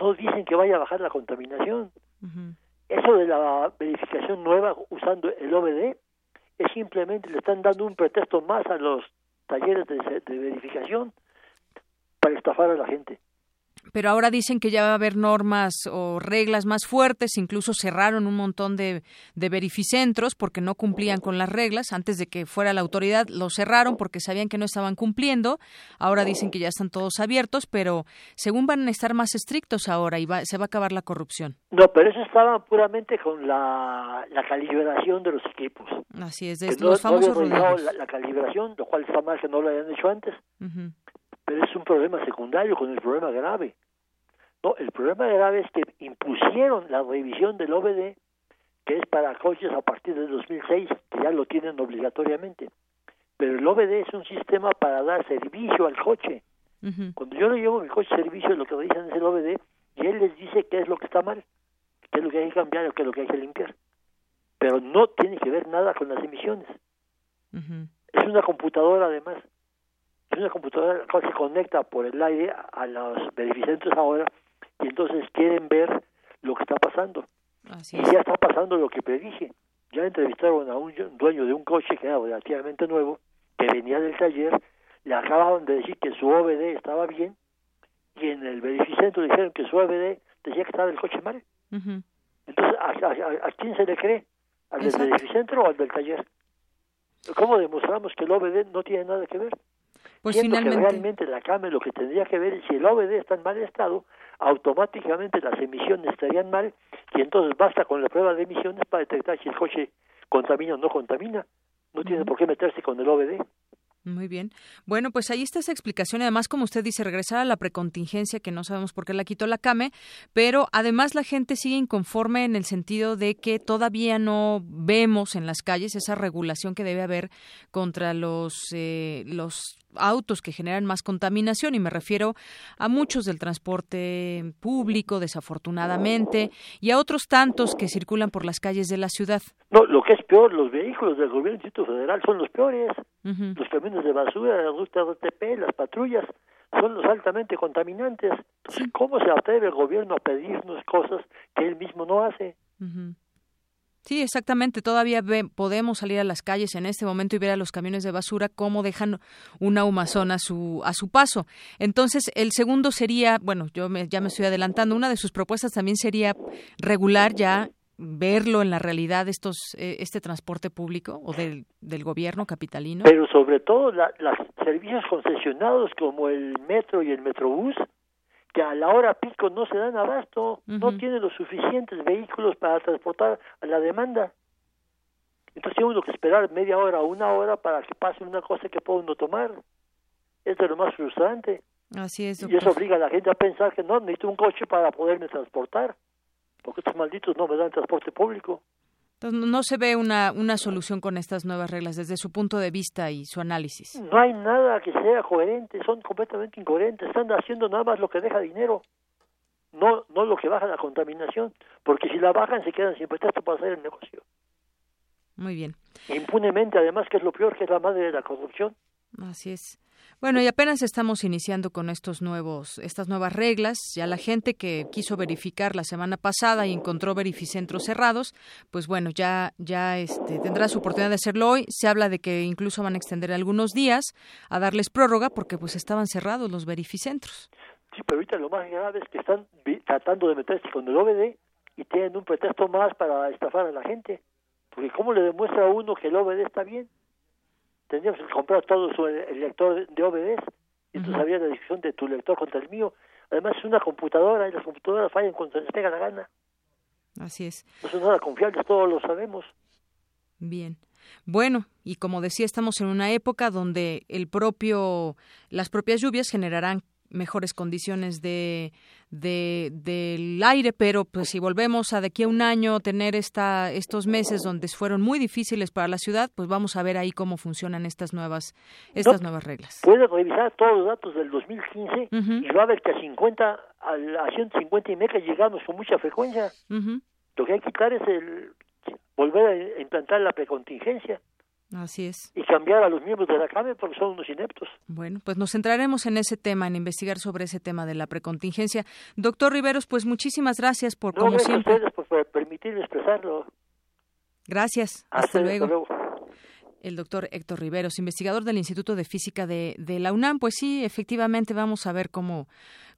no dicen que vaya a bajar la contaminación. Eso de la verificación nueva usando el OBD es simplemente le están dando un pretexto más a los talleres de, de verificación para estafar a la gente pero ahora dicen que ya va a haber normas o reglas más fuertes, incluso cerraron un montón de, de verificentros porque no cumplían con las reglas, antes de que fuera la autoridad lo cerraron porque sabían que no estaban cumpliendo, ahora dicen que ya están todos abiertos, pero según van a estar más estrictos ahora y se va a acabar la corrupción. No, pero eso estaba puramente con la, la calibración de los equipos. Así es, de los famosos no la, calibración, lo cual está mal que no lo hayan hecho antes pero es un problema secundario con el problema grave. No, el problema grave es que impusieron la revisión del OBD, que es para coches a partir del 2006, que ya lo tienen obligatoriamente. Pero el OBD es un sistema para dar servicio al coche. Cuando yo le llevo mi coche a servicio, lo que revisan es el OBD y él les dice qué es lo que está mal, qué es lo que hay que cambiar o qué es lo que hay que limpiar. Pero no tiene que ver nada con las emisiones. Es una computadora además es una computadora que se conecta por el aire a los beneficiarios ahora y entonces quieren ver lo que está pasando. y ya está pasando lo que predije. Ya entrevistaron a un dueño de un coche que era relativamente nuevo, que venía del taller, le acababan de decir que su OBD estaba bien y en el beneficentro dijeron que su OBD decía que estaba el coche mal. Entonces, ¿a, quién se le cree? ¿Al del beneficentro o al del taller? ¿Cómo demostramos que el OBD no tiene nada que ver? Pues finalmente... que realmente la CAME lo que tendría que ver es si el OBD está en mal estado, automáticamente las emisiones estarían mal y entonces basta con la prueba de emisiones para detectar si el coche contamina o no contamina. No tiene por qué meterse con el OBD. Muy bien. Bueno, pues ahí está esa explicación. Además, como usted dice, regresar a la precontingencia, que no sabemos por qué la quitó la CAME, pero además la gente sigue inconforme en el sentido de que todavía no vemos en las calles esa regulación que debe haber contra los, eh, los autos que generan más contaminación y me refiero a muchos del transporte público desafortunadamente y a otros tantos que circulan por las calles de la ciudad. No, lo que es peor, los vehículos del gobierno Distrito Federal son los peores. Los camiones de basura, las rutas RTP, las patrullas son los altamente contaminantes. ¿cómo se atreve el gobierno a pedirnos cosas que él mismo no hace? Sí, exactamente. Todavía podemos salir a las calles en este momento y ver a los camiones de basura cómo dejan una humazón a su, a su paso. Entonces, el segundo sería, bueno, yo ya me estoy adelantando, una de sus propuestas también sería regular ya verlo en la realidad estos eh, este transporte público o del, del gobierno capitalino. Pero sobre todo los servicios concesionados como el metro y el metrobús que a la hora pico no se dan abasto, no tienen los suficientes vehículos para transportar a la demanda. Entonces tiene uno que esperar media hora o una hora para que pase una cosa que pueda uno tomar. es lo más frustrante. Así es, Y eso obliga a la gente a pensar que no, necesito un coche para poderme transportar, porque estos malditos no me dan transporte público. Entonces, no se ve una, una solución con estas nuevas reglas desde su punto de vista y su análisis. No hay nada que sea coherente, son completamente incoherentes, están haciendo nada más lo que deja dinero, no, no lo que baja la contaminación, porque si la bajan se quedan sin pretexto para hacer el negocio. Muy bien. Impunemente, además, que es lo peor, que es la madre de la corrupción. Así es. Bueno, y apenas estamos iniciando con estos nuevos, estas nuevas reglas. Ya la gente que quiso verificar la semana pasada y encontró verificentros cerrados, pues bueno, ya, ya este, tendrá su oportunidad de hacerlo hoy. Se habla de que incluso van a extender algunos días a darles prórroga porque pues estaban cerrados los verificentros. Sí, pero ahorita lo más grave es que están tratando de meterse con el OBD y tienen un pretexto más para estafar a la gente. Porque ¿cómo le demuestra a uno que el OBD está bien? Tendríamos que comprar todo su, el lector de OBS, y entonces había la discusión de tu lector contra el mío. Además es una computadora y las computadoras fallan cuando les pega la gana. Así es. No son nada confiables, todos lo sabemos. Bien. Bueno, y como decía, estamos en una época donde el propio, las propias lluvias generarán mejores condiciones de, de, del aire, pero pues si volvemos a de aquí a un año tener esta, estos meses donde fueron muy difíciles para la ciudad, pues vamos a ver ahí cómo funcionan estas nuevas estas nuevas reglas. Puede revisar todos los datos del 2015 y va a ver que a 50 a 150 y meca llegamos con mucha frecuencia. Lo que hay que quitar es el volver a implantar la precontingencia. Así es. Y cambiar a los miembros de la CAME porque son unos ineptos. Bueno, pues nos centraremos en ese tema, en investigar sobre ese tema de la precontingencia. Doctor Riveros, pues muchísimas gracias por, como siempre. A ustedes por permitirme expresarlo. Gracias. Hasta, luego. el doctor Héctor Riveros, investigador del Instituto de Física de, de, la UNAM. Pues sí, efectivamente vamos a ver cómo,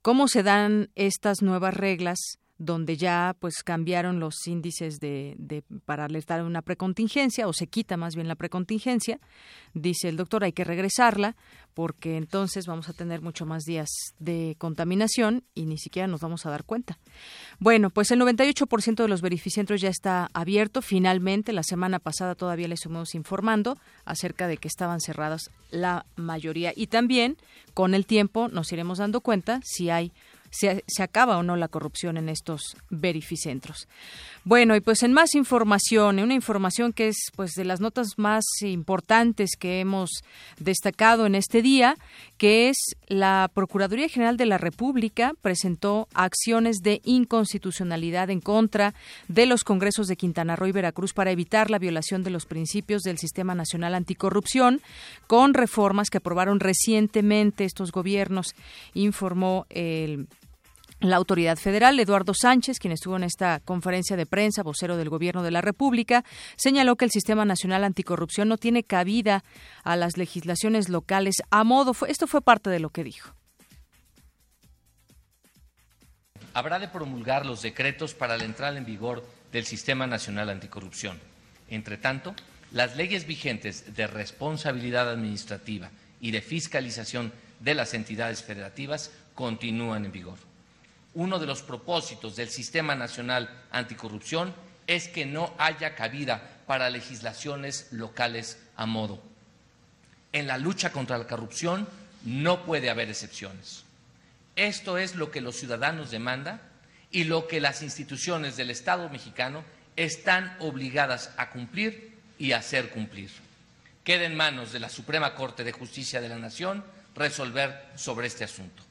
cómo se dan estas nuevas reglas donde ya pues cambiaron los índices de, de, para alertar una precontingencia o se quita más bien la precontingencia dice el doctor hay que regresarla porque entonces vamos a tener mucho más días de contaminación y ni siquiera nos vamos a dar cuenta. Bueno pues el 98% de los verificentros ya está abierto. Finalmente la semana pasada todavía les estuvimos informando acerca de que estaban cerradas la mayoría. Y también con el tiempo nos iremos dando cuenta si hay se, se acaba o no la corrupción en estos verificentros. Bueno, y pues en más información, una información que es pues de las notas más importantes que hemos destacado en este día, que es la Procuraduría General de la República presentó acciones de inconstitucionalidad en contra de los congresos de Quintana Roo y Veracruz para evitar la violación de los principios del Sistema Nacional Anticorrupción con reformas que aprobaron recientemente estos gobiernos, informó el la autoridad federal, Eduardo Sánchez, quien estuvo en esta conferencia de prensa, vocero del Gobierno de la República, señaló que el Sistema Nacional Anticorrupción no tiene cabida a las legislaciones locales a modo. Esto fue parte de lo que dijo. Habrá de promulgar los decretos para la entrada en vigor del Sistema Nacional Anticorrupción. Entre tanto, las leyes vigentes de responsabilidad administrativa y de fiscalización de las entidades federativas continúan en vigor uno de los propósitos del Sistema Nacional Anticorrupción es que no haya cabida para legislaciones locales a modo. En la lucha contra la corrupción no puede haber excepciones. Esto es lo que los ciudadanos demandan y lo que las instituciones del Estado mexicano están obligadas a cumplir y hacer cumplir. Queda en manos de la Suprema Corte de Justicia de la Nación resolver sobre este asunto.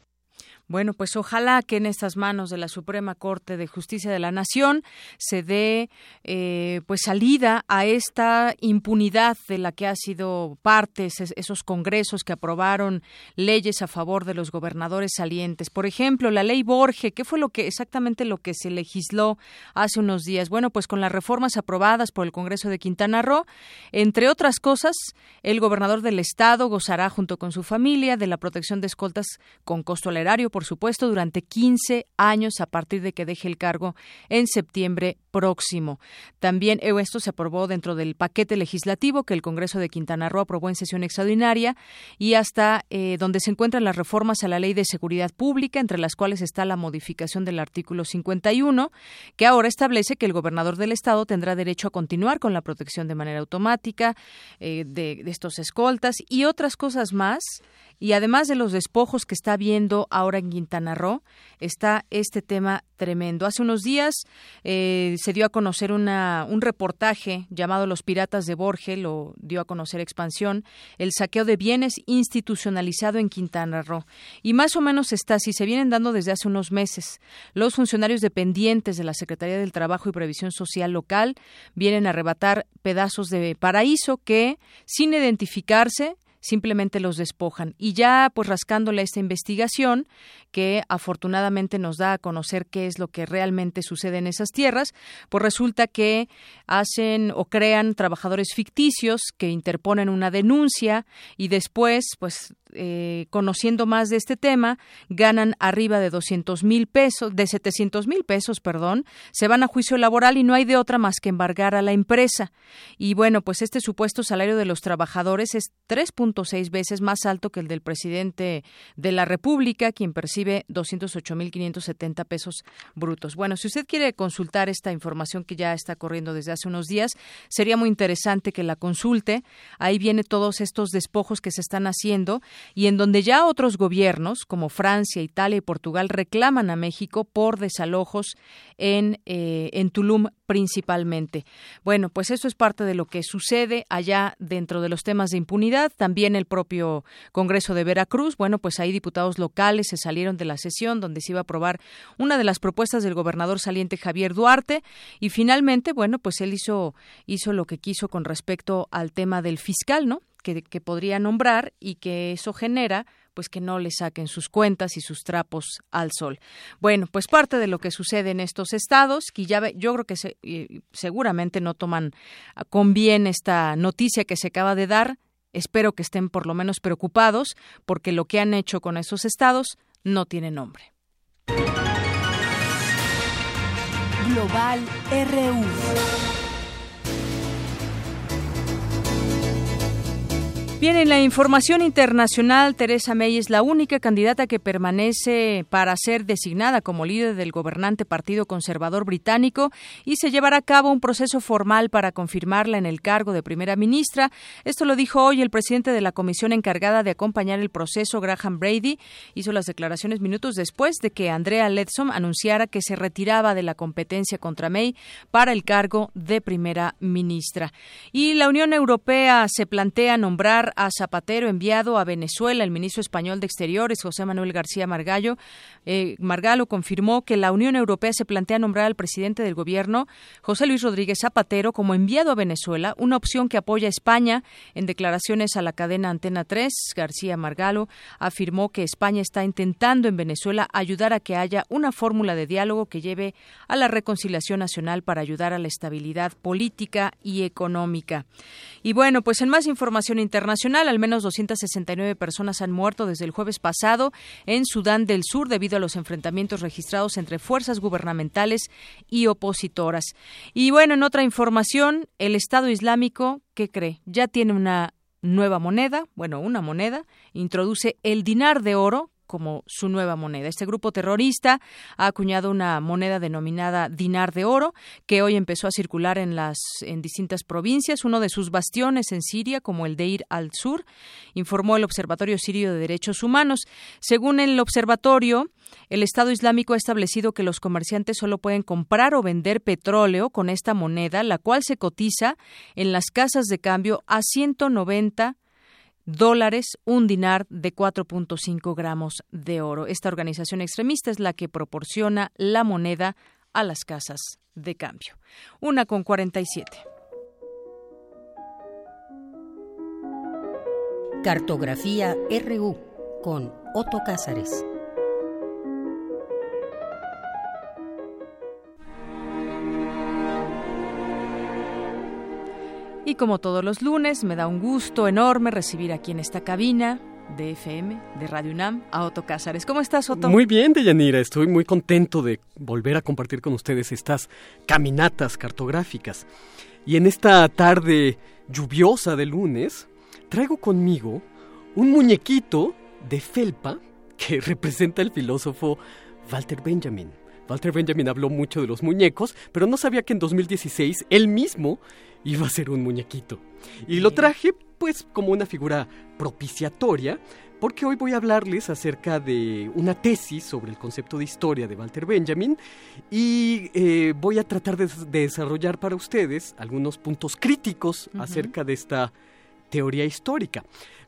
Bueno, pues ojalá que en estas manos de la Suprema Corte de Justicia de la Nación se dé eh, pues salida a esta impunidad de la que ha sido parte esos congresos que aprobaron leyes a favor de los gobernadores salientes. Por ejemplo, la ley Borge, ¿qué fue lo que exactamente lo que se legisló hace unos días? Bueno, pues con las reformas aprobadas por el Congreso de Quintana Roo, entre otras cosas, el gobernador del estado gozará junto con su familia de la protección de escoltas con costo al erario por supuesto, durante 15 años a partir de que deje el cargo en septiembre próximo. También eh, esto se aprobó dentro del paquete legislativo que el Congreso de Quintana Roo aprobó en sesión extraordinaria y hasta eh, donde se encuentran las reformas a la Ley de Seguridad Pública, entre las cuales está la modificación del artículo 51, que ahora establece que el gobernador del Estado tendrá derecho a continuar con la protección de manera automática eh, de, de estos escoltas y otras cosas más y además de los despojos que está viendo ahora en Quintana Roo, está este tema tremendo. Hace unos días eh, se dio a conocer una, un reportaje llamado Los Piratas de Borges, lo dio a conocer Expansión, el saqueo de bienes institucionalizado en Quintana Roo. Y más o menos está así, se vienen dando desde hace unos meses. Los funcionarios dependientes de la Secretaría del Trabajo y Previsión Social local vienen a arrebatar pedazos de paraíso que, sin identificarse, simplemente los despojan. Y ya pues rascándole esta investigación, que afortunadamente nos da a conocer qué es lo que realmente sucede en esas tierras, pues resulta que hacen o crean trabajadores ficticios que interponen una denuncia y después pues eh, conociendo más de este tema, ganan arriba de 200 mil pesos, de 700 mil pesos, perdón, se van a juicio laboral y no hay de otra más que embargar a la empresa. Y bueno, pues este supuesto salario de los trabajadores es 3.6 veces más alto que el del presidente de la República, quien percibe 208 mil 570 pesos brutos. Bueno, si usted quiere consultar esta información que ya está corriendo desde hace unos días, sería muy interesante que la consulte. Ahí viene todos estos despojos que se están haciendo y en donde ya otros gobiernos como Francia, Italia y Portugal reclaman a México por desalojos en, eh, en Tulum principalmente. Bueno, pues eso es parte de lo que sucede allá dentro de los temas de impunidad. También el propio Congreso de Veracruz, bueno, pues ahí diputados locales se salieron de la sesión donde se iba a aprobar una de las propuestas del gobernador saliente Javier Duarte y finalmente, bueno, pues él hizo hizo lo que quiso con respecto al tema del fiscal, ¿no? Que, podría nombrar y que eso genera pues que no le saquen sus cuentas y sus trapos al sol. Bueno, pues parte de lo que sucede en estos estados, que ya yo creo que seguramente no toman con bien esta noticia que se acaba de dar. Espero que estén por lo menos preocupados porque lo que han hecho con esos estados no tiene nombre. Global RU. Bien, en la información internacional, Teresa May es la única candidata que permanece para ser designada como líder del gobernante Partido Conservador Británico y se llevará a cabo un proceso formal para confirmarla en el cargo de primera ministra. Esto lo dijo hoy el presidente de la comisión encargada de acompañar el proceso, Graham Brady. Hizo las declaraciones minutos después de que Andrea Leadsom anunciara que se retiraba de la competencia contra May para el cargo de primera ministra. Y la Unión Europea se plantea nombrar a Zapatero enviado a Venezuela, el ministro español de Exteriores, José Manuel García Margallo, eh, confirmó que la Unión Europea se plantea nombrar al presidente del gobierno, José Luis Rodríguez Zapatero, como enviado a Venezuela, una opción que apoya a España. En declaraciones a la cadena Antena 3, García Margalo afirmó que España está intentando en Venezuela ayudar a que haya una fórmula de diálogo que lleve a la reconciliación nacional para ayudar a la estabilidad política y económica. Y bueno, pues en más información internacional, al menos 269 personas han muerto desde el jueves pasado en Sudán del Sur debido a los enfrentamientos registrados entre fuerzas gubernamentales y opositoras. Y bueno, en otra información, el Estado Islámico, ¿qué cree? Ya tiene una nueva moneda, bueno, una moneda, introduce el dinar de oro como su nueva moneda. Este grupo terrorista ha acuñado una moneda denominada dinar de oro que hoy empezó a circular en las en distintas provincias. Uno de sus bastiones en Siria, como el de Ir al-Sur, informó el Observatorio Sirio de Derechos Humanos. Según el observatorio, el Estado Islámico ha establecido que los comerciantes solo pueden comprar o vender petróleo con esta moneda, la cual se cotiza en las casas de cambio a 190 dólares un dinar de 4.5 gramos de oro. Esta organización extremista es la que proporciona la moneda a las casas de cambio. Una con 47. Cartografía RU con Otto Cázares. Y como todos los lunes, me da un gusto enorme recibir aquí en esta cabina de FM, de Radio UNAM, a Otto Cázares. ¿Cómo estás, Otto? Muy bien, Deyanira. Estoy muy contento de volver a compartir con ustedes estas caminatas cartográficas. Y en esta tarde lluviosa de lunes, traigo conmigo un muñequito de felpa que representa al filósofo Walter Benjamin. Walter Benjamin habló mucho de los muñecos, pero no sabía que en 2016 él mismo iba a ser un muñequito. Y lo traje pues como una figura propiciatoria porque hoy voy a hablarles acerca de una tesis sobre el concepto de historia de Walter Benjamin y eh, voy a tratar de, desarrollar para ustedes algunos puntos críticos acerca de esta teoría histórica.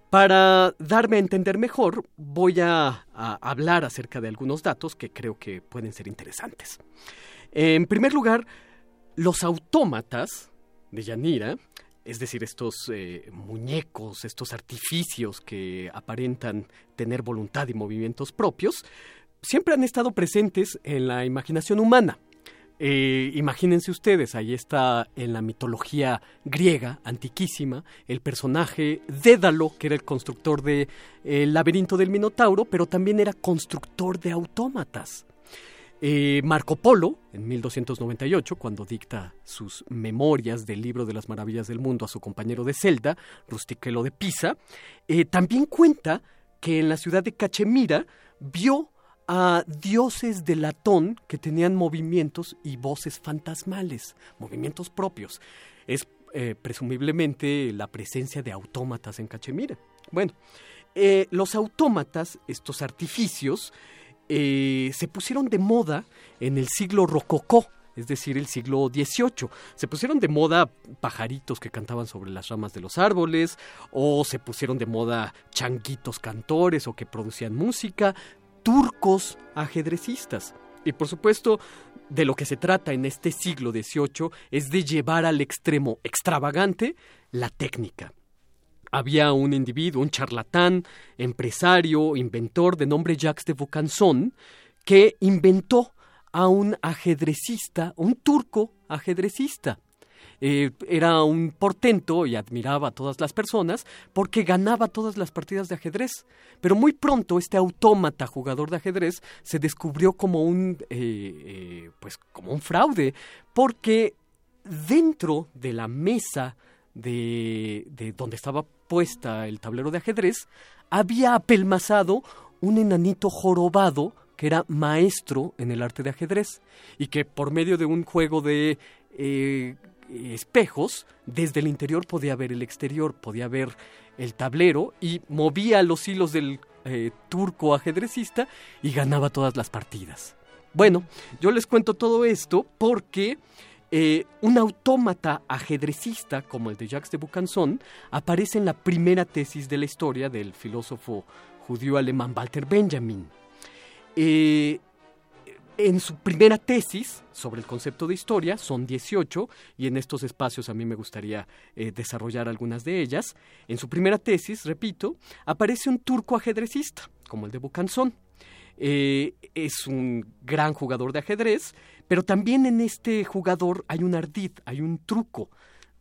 Para darme a entender mejor, voy a, a, hablar acerca de algunos datos que creo que pueden ser interesantes. En primer lugar, los autómatas de Yanira, es decir, estos eh, muñecos, estos artificios que aparentan tener voluntad y movimientos propios, siempre han estado presentes en la imaginación humana. Eh, imagínense ustedes, ahí está en la mitología griega antiquísima el personaje Dédalo, que era el constructor del de, laberinto del Minotauro, pero también era constructor de autómatas. Eh, Marco Polo, en 1298, cuando dicta sus memorias del libro de las maravillas del mundo a su compañero de celda, Rustiquelo de Pisa, eh, también cuenta que en la ciudad de Cachemira vio a dioses de latón que tenían movimientos y voces fantasmales, movimientos propios. Es eh, presumiblemente la presencia de autómatas en Cachemira. Bueno, los autómatas, estos artificios, eh, se pusieron de moda en el siglo rococó, es decir, el siglo XVIII. Se pusieron de moda pajaritos que cantaban sobre las ramas de los árboles, o se pusieron de moda changuitos cantores o que producían música, turcos ajedrecistas. Y por supuesto, de lo que se trata en este siglo XVIII es de llevar al extremo extravagante la técnica. Había un individuo, un charlatán, empresario, inventor de nombre Jacques de Vaucanson, que inventó a un ajedrecista, un turco ajedrecista. Eh, era un portento y admiraba a todas las personas porque ganaba todas las partidas de ajedrez. Pero muy pronto este autómata jugador de ajedrez se descubrió como un, eh, eh, pues como un fraude, porque dentro de la mesa de, de donde estaba puesta el tablero de ajedrez, había apelmazado un enanito jorobado que era maestro en el arte de ajedrez y que por medio de un juego de eh, espejos, desde el interior podía ver el exterior, podía ver el tablero y movía los hilos del eh, turco ajedrecista y ganaba todas las partidas. Bueno, yo les cuento todo esto porque eh, un autómata ajedrecista como el de Jacques de Bucanson aparece en la primera tesis de la historia del filósofo judío alemán Walter Benjamin. Eh, en su primera tesis sobre el concepto de historia, son 18, y en estos espacios a mí me gustaría eh, desarrollar algunas de ellas. En su primera tesis, repito, aparece un turco ajedrecista, como el de Bucanson. Eh, es un gran jugador de ajedrez, pero también en este jugador hay un ardid, hay un truco.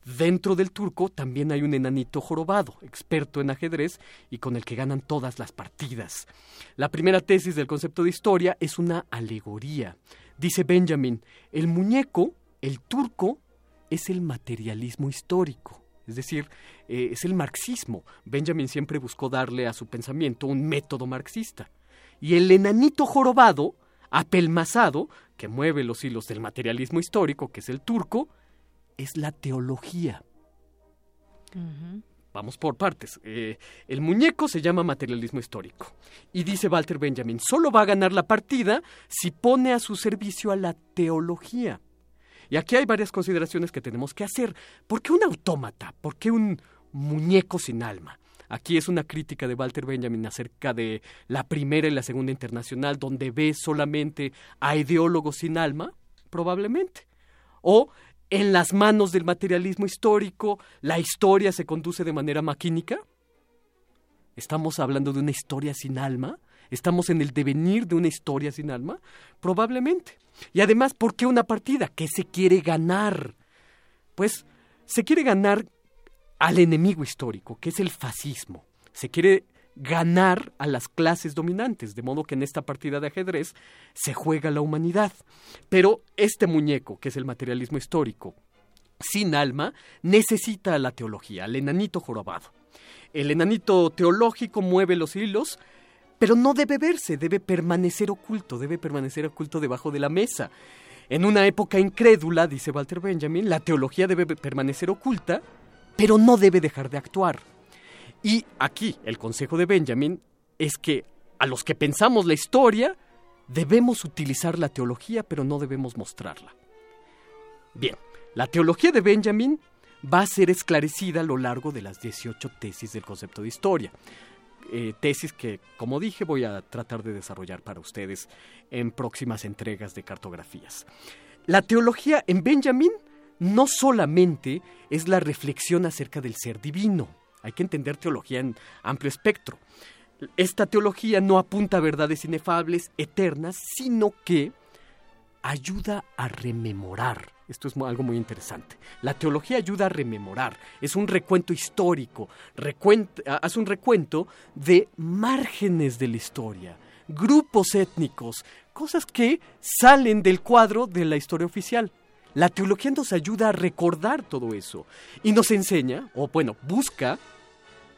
Dentro del turco también hay un enanito jorobado, experto en ajedrez y con el que ganan todas las partidas. La primera tesis del concepto de historia es una alegoría. Dice Benjamin, el muñeco, el turco, es el materialismo histórico. Es decir, eh, es el marxismo. Benjamin siempre buscó darle a su pensamiento un método marxista. Y el enanito jorobado, apelmazado, que mueve los hilos del materialismo histórico, que es el turco, es la teología. Vamos por partes. Eh, el muñeco se llama materialismo histórico. Y dice Walter Benjamin, solo va a ganar la partida si pone a su servicio a la teología. Y aquí hay varias consideraciones que tenemos que hacer. ¿Por qué un autómata? ¿Por qué un muñeco sin alma? Aquí es una crítica de Walter Benjamin acerca de la primera y la segunda internacional, donde ve solamente a ideólogos sin alma, probablemente. O en las manos del materialismo histórico, la historia se conduce de manera maquínica? ¿Estamos hablando de una historia sin alma? ¿Estamos en el devenir de una historia sin alma? Probablemente. Y además, ¿por qué una partida? ¿Qué se quiere ganar? Pues se quiere ganar al enemigo histórico, que es el fascismo. Se quiere ganar a las clases dominantes, de modo que en esta partida de ajedrez se juega la humanidad. Pero este muñeco, que es el materialismo histórico, sin alma, necesita la teología, al enanito jorobado. El enanito teológico mueve los hilos, pero no debe verse, debe permanecer oculto, debe permanecer oculto debajo de la mesa. En una época incrédula, dice Walter Benjamin, la teología debe permanecer oculta, pero no debe dejar de actuar. Y aquí el consejo de Benjamin es que a los que pensamos la historia debemos utilizar la teología, pero no debemos mostrarla. Bien, la teología de Benjamin va a ser esclarecida a lo largo de las 18 tesis del concepto de historia. Eh, tesis que, como dije, voy a tratar de desarrollar para ustedes en próximas entregas de cartografías. La teología en Benjamin no solamente es la reflexión acerca del ser divino, hay que entender teología en amplio espectro. Esta teología no apunta a verdades inefables, eternas, sino que ayuda a rememorar. Esto es algo muy interesante. La teología ayuda a rememorar. Es un recuento histórico. hace un recuento de márgenes de la historia, grupos étnicos, cosas que salen del cuadro de la historia oficial. La teología nos ayuda a recordar todo eso y nos enseña, o bueno, busca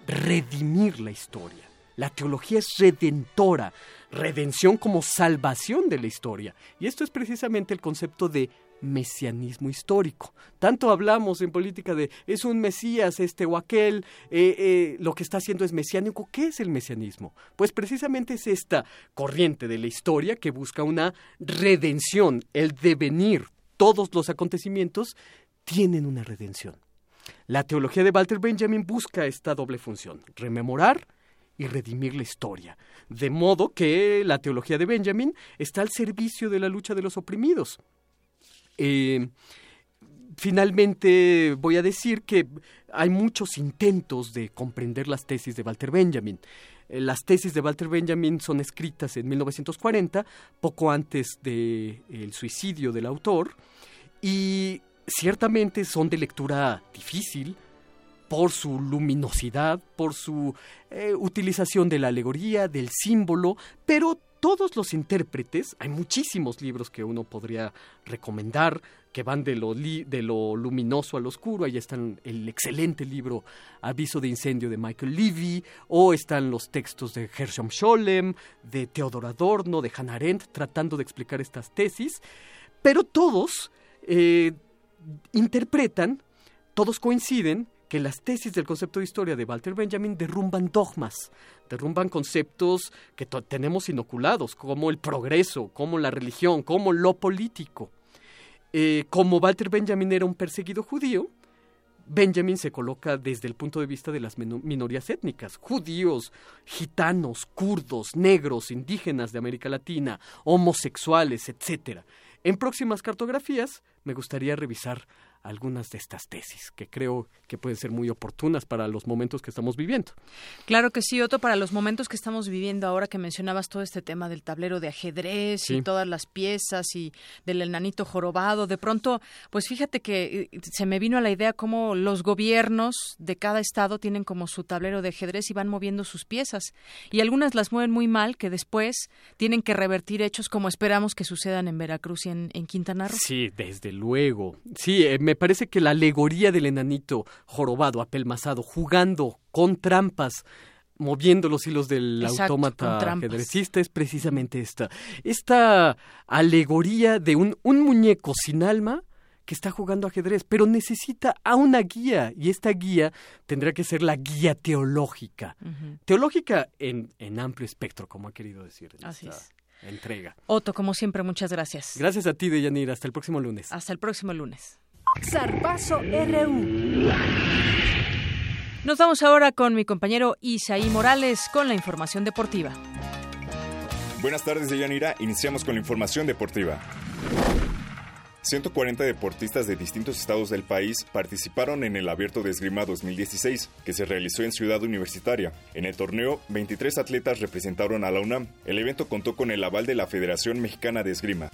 redimir la historia. La teología es redentora, redención como salvación de la historia. Y esto es precisamente el concepto de mesianismo histórico. Tanto hablamos en política de es un Mesías este o aquel, eh, eh, lo que está haciendo es mesiánico. ¿Qué es el mesianismo? Pues precisamente es esta corriente de la historia que busca una redención, el devenir. Todos los acontecimientos tienen una redención. La teología de Walter Benjamin busca esta doble función, rememorar y redimir la historia. De modo que la teología de Benjamin está al servicio de la lucha de los oprimidos. Eh, finalmente voy a decir que hay muchos intentos de comprender las tesis de Walter Benjamin. Eh, las tesis de Walter Benjamin son escritas en 1940, poco antes del el suicidio del autor, y ciertamente son de lectura difícil por su luminosidad, por su eh, utilización de la alegoría, del símbolo, pero todos los intérpretes, hay muchísimos libros que uno podría recomendar, que van de lo, luminoso al oscuro. Ahí están el excelente libro Aviso de incendio de Michael Levy, o están los textos de Hershom Scholem, de Theodor Adorno, de Hannah Arendt, tratando de explicar estas tesis. Pero todos eh, interpretan, todos coinciden que las tesis del concepto de historia de Walter Benjamin derrumban dogmas, derrumban conceptos que tenemos inoculados, como el progreso, como la religión, como lo político. Eh, como Walter Benjamin era un perseguido judío, Benjamin se coloca desde el punto de vista de las minorías étnicas, judíos, gitanos, kurdos, negros, indígenas de América Latina, homosexuales, etc. En próximas cartografías me gustaría revisar algunas de estas tesis que creo que pueden ser muy oportunas para los momentos que estamos viviendo. Claro que sí, Otto, para los momentos que estamos viviendo ahora que mencionabas todo este tema del tablero de ajedrez y todas las piezas y del enanito jorobado, de pronto, pues fíjate que eh, se me vino a la idea cómo los gobiernos de cada estado tienen como su tablero de ajedrez y van moviendo sus piezas y algunas las mueven muy mal que después tienen que revertir hechos como esperamos que sucedan en Veracruz y en, Quintana Roo. Sí, desde luego. Sí, eh, me parece que la alegoría del enanito jorobado, apelmazado, jugando con trampas, moviendo los hilos del autómata ajedrecista es precisamente esta. Esta alegoría de un, un muñeco sin alma que está jugando ajedrez, pero necesita a una guía y esta guía tendrá que ser la guía teológica. Teológica en, en, amplio espectro, como ha querido decir. Así es entrega. Otto, como siempre, muchas gracias. Gracias a ti, Deyanira. Hasta el próximo lunes. Hasta el próximo lunes. Zarpazo RU. Nos vamos ahora con mi compañero Isaí Morales con la información deportiva. Buenas tardes, Deyanira. Iniciamos con la información deportiva. 140 deportistas de distintos estados del país participaron en el Abierto de Esgrima 2016, que se realizó en Ciudad Universitaria. En el torneo, 23 atletas representaron a la UNAM. El evento contó con el aval de la Federación Mexicana de Esgrima.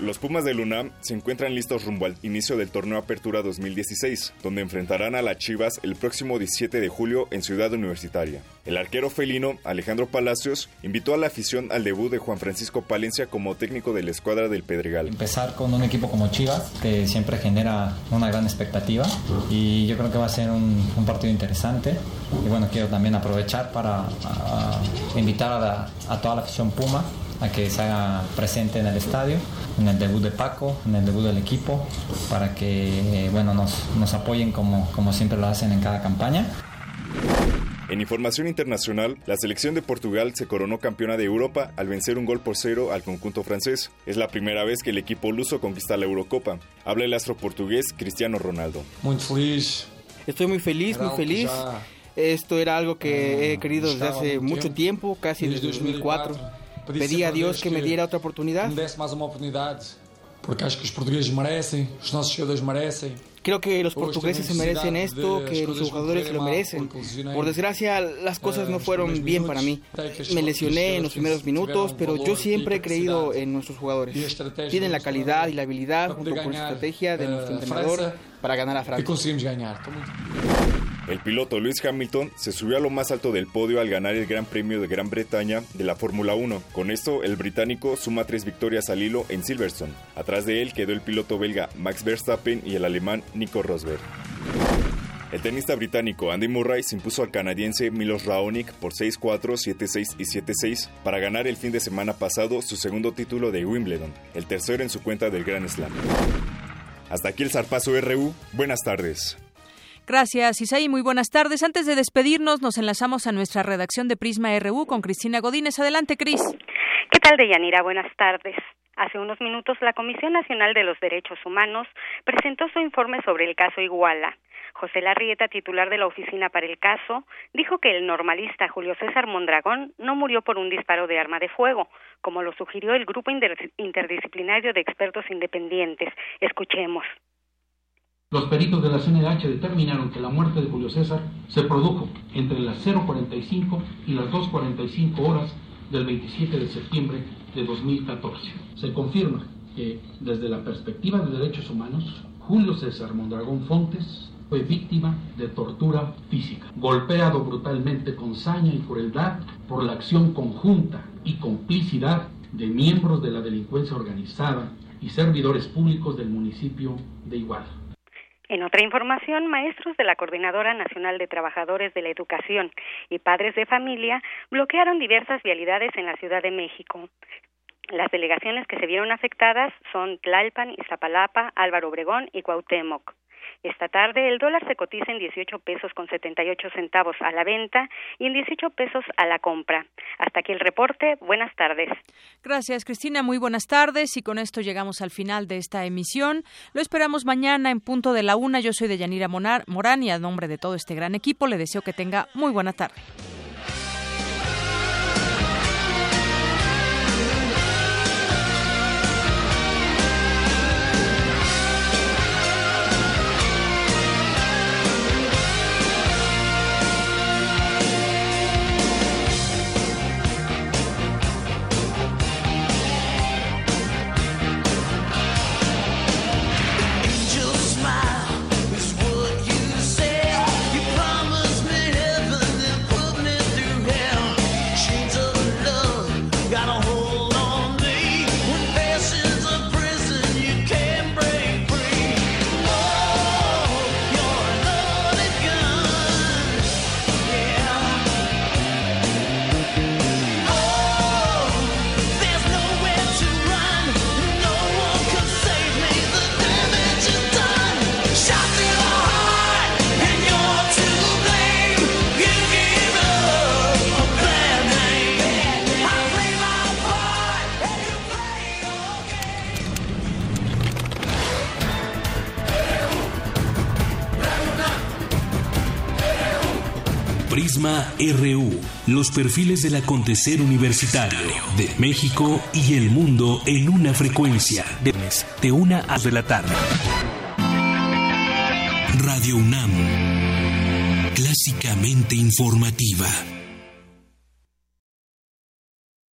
Los Pumas del UNAM se encuentran listos rumbo al inicio del torneo Apertura 2016, donde enfrentarán a las Chivas el próximo 17 de julio en Ciudad Universitaria. El arquero felino, Alejandro Palacios, invitó a la afición al debut de Juan Francisco Palencia como técnico de la escuadra del Pedregal. Empezar con un equipo como Chivas, que siempre genera una gran expectativa, y yo creo que va a ser un, partido interesante. Y bueno, quiero también aprovechar para invitar a toda la afición Puma a que se haga presente en el estadio, en el debut de Paco, en el debut del equipo, para que bueno, nos, nos apoyen como, como siempre lo hacen en cada campaña. En información internacional, la selección de Portugal se coronó campeona de Europa al vencer un gol por cero al conjunto francés. Es la primera vez que el equipo luso conquista la Eurocopa. Habla el astro portugués Cristiano Ronaldo. Muy feliz. Estoy muy feliz, muy feliz. Esto era algo que he querido desde hace mucho tiempo, casi desde 2004 Pedí a Dios que me diera otra oportunidad. Porque acho que los portugueses merecen, los nuestros jugadores merecen. Creo que los portugueses se merecen esto, que los jugadores se lo merecen. Por desgracia, las cosas no fueron bien para mí. Me lesioné en los primeros minutos, pero yo siempre he creído en nuestros jugadores. Tienen la calidad y la habilidad, junto con la estrategia de nuestro entrenador, para ganar a Francia. Y conseguimos ganar. El piloto Lewis Hamilton se subió a lo más alto del podio al ganar el Gran Premio de Gran Bretaña de la Fórmula 1. Con esto, el británico suma tres victorias al hilo en Silverstone. Atrás de él quedó el piloto belga Max Verstappen y el alemán Nico Rosberg. El tenista británico Andy Murray se impuso al canadiense Milos Raonic por 6-4, 7-6 y 7-6 para ganar el fin de semana pasado su segundo título de Wimbledon, el tercero en su cuenta del Grand Slam. Hasta aquí el zarpazo RU. Buenas tardes. Gracias, Isaí. Muy buenas tardes. Antes de despedirnos, nos enlazamos a nuestra redacción de Prisma RU con Cristina Godínez. Adelante, Cris. ¿Qué tal, Deyanira? Buenas tardes. Hace unos minutos, la Comisión Nacional de los Derechos Humanos presentó su informe sobre el caso Iguala. José Larrieta, titular de la oficina para el caso, dijo que el normalista Julio César Mondragón no murió por un disparo de arma de fuego, como lo sugirió el grupo interdisciplinario de expertos independientes. Escuchemos. Los peritos de la CNH determinaron que la muerte de Julio César se produjo entre las 0.45 y las 2.45 horas del 27 de septiembre de 2014. Se confirma que desde la perspectiva de derechos humanos, Julio César Mondragón Fontes fue víctima de tortura física, golpeado brutalmente con saña y crueldad por la acción conjunta y complicidad de miembros de la delincuencia organizada y servidores públicos del municipio de Iguala. En otra información, maestros de la Coordinadora Nacional de Trabajadores de la Educación y padres de familia bloquearon diversas vialidades en la Ciudad de México. Las delegaciones que se vieron afectadas son Tlalpan, Iztapalapa, Álvaro Obregón y Cuauhtémoc. Esta tarde el dólar se cotiza en 18 pesos con 78 centavos a la venta y en 18 pesos a la compra. Hasta aquí el reporte. Buenas tardes. Gracias, Cristina. Muy buenas tardes. Y con esto llegamos al final de esta emisión. Lo esperamos mañana en punto de la una. Yo soy de Yanira Morán y a nombre de todo este gran equipo le deseo que tenga muy buena tarde. RU, los perfiles del acontecer universitario de México y el mundo en una frecuencia de, una a de la tarde. Radio UNAM, clásicamente informativa.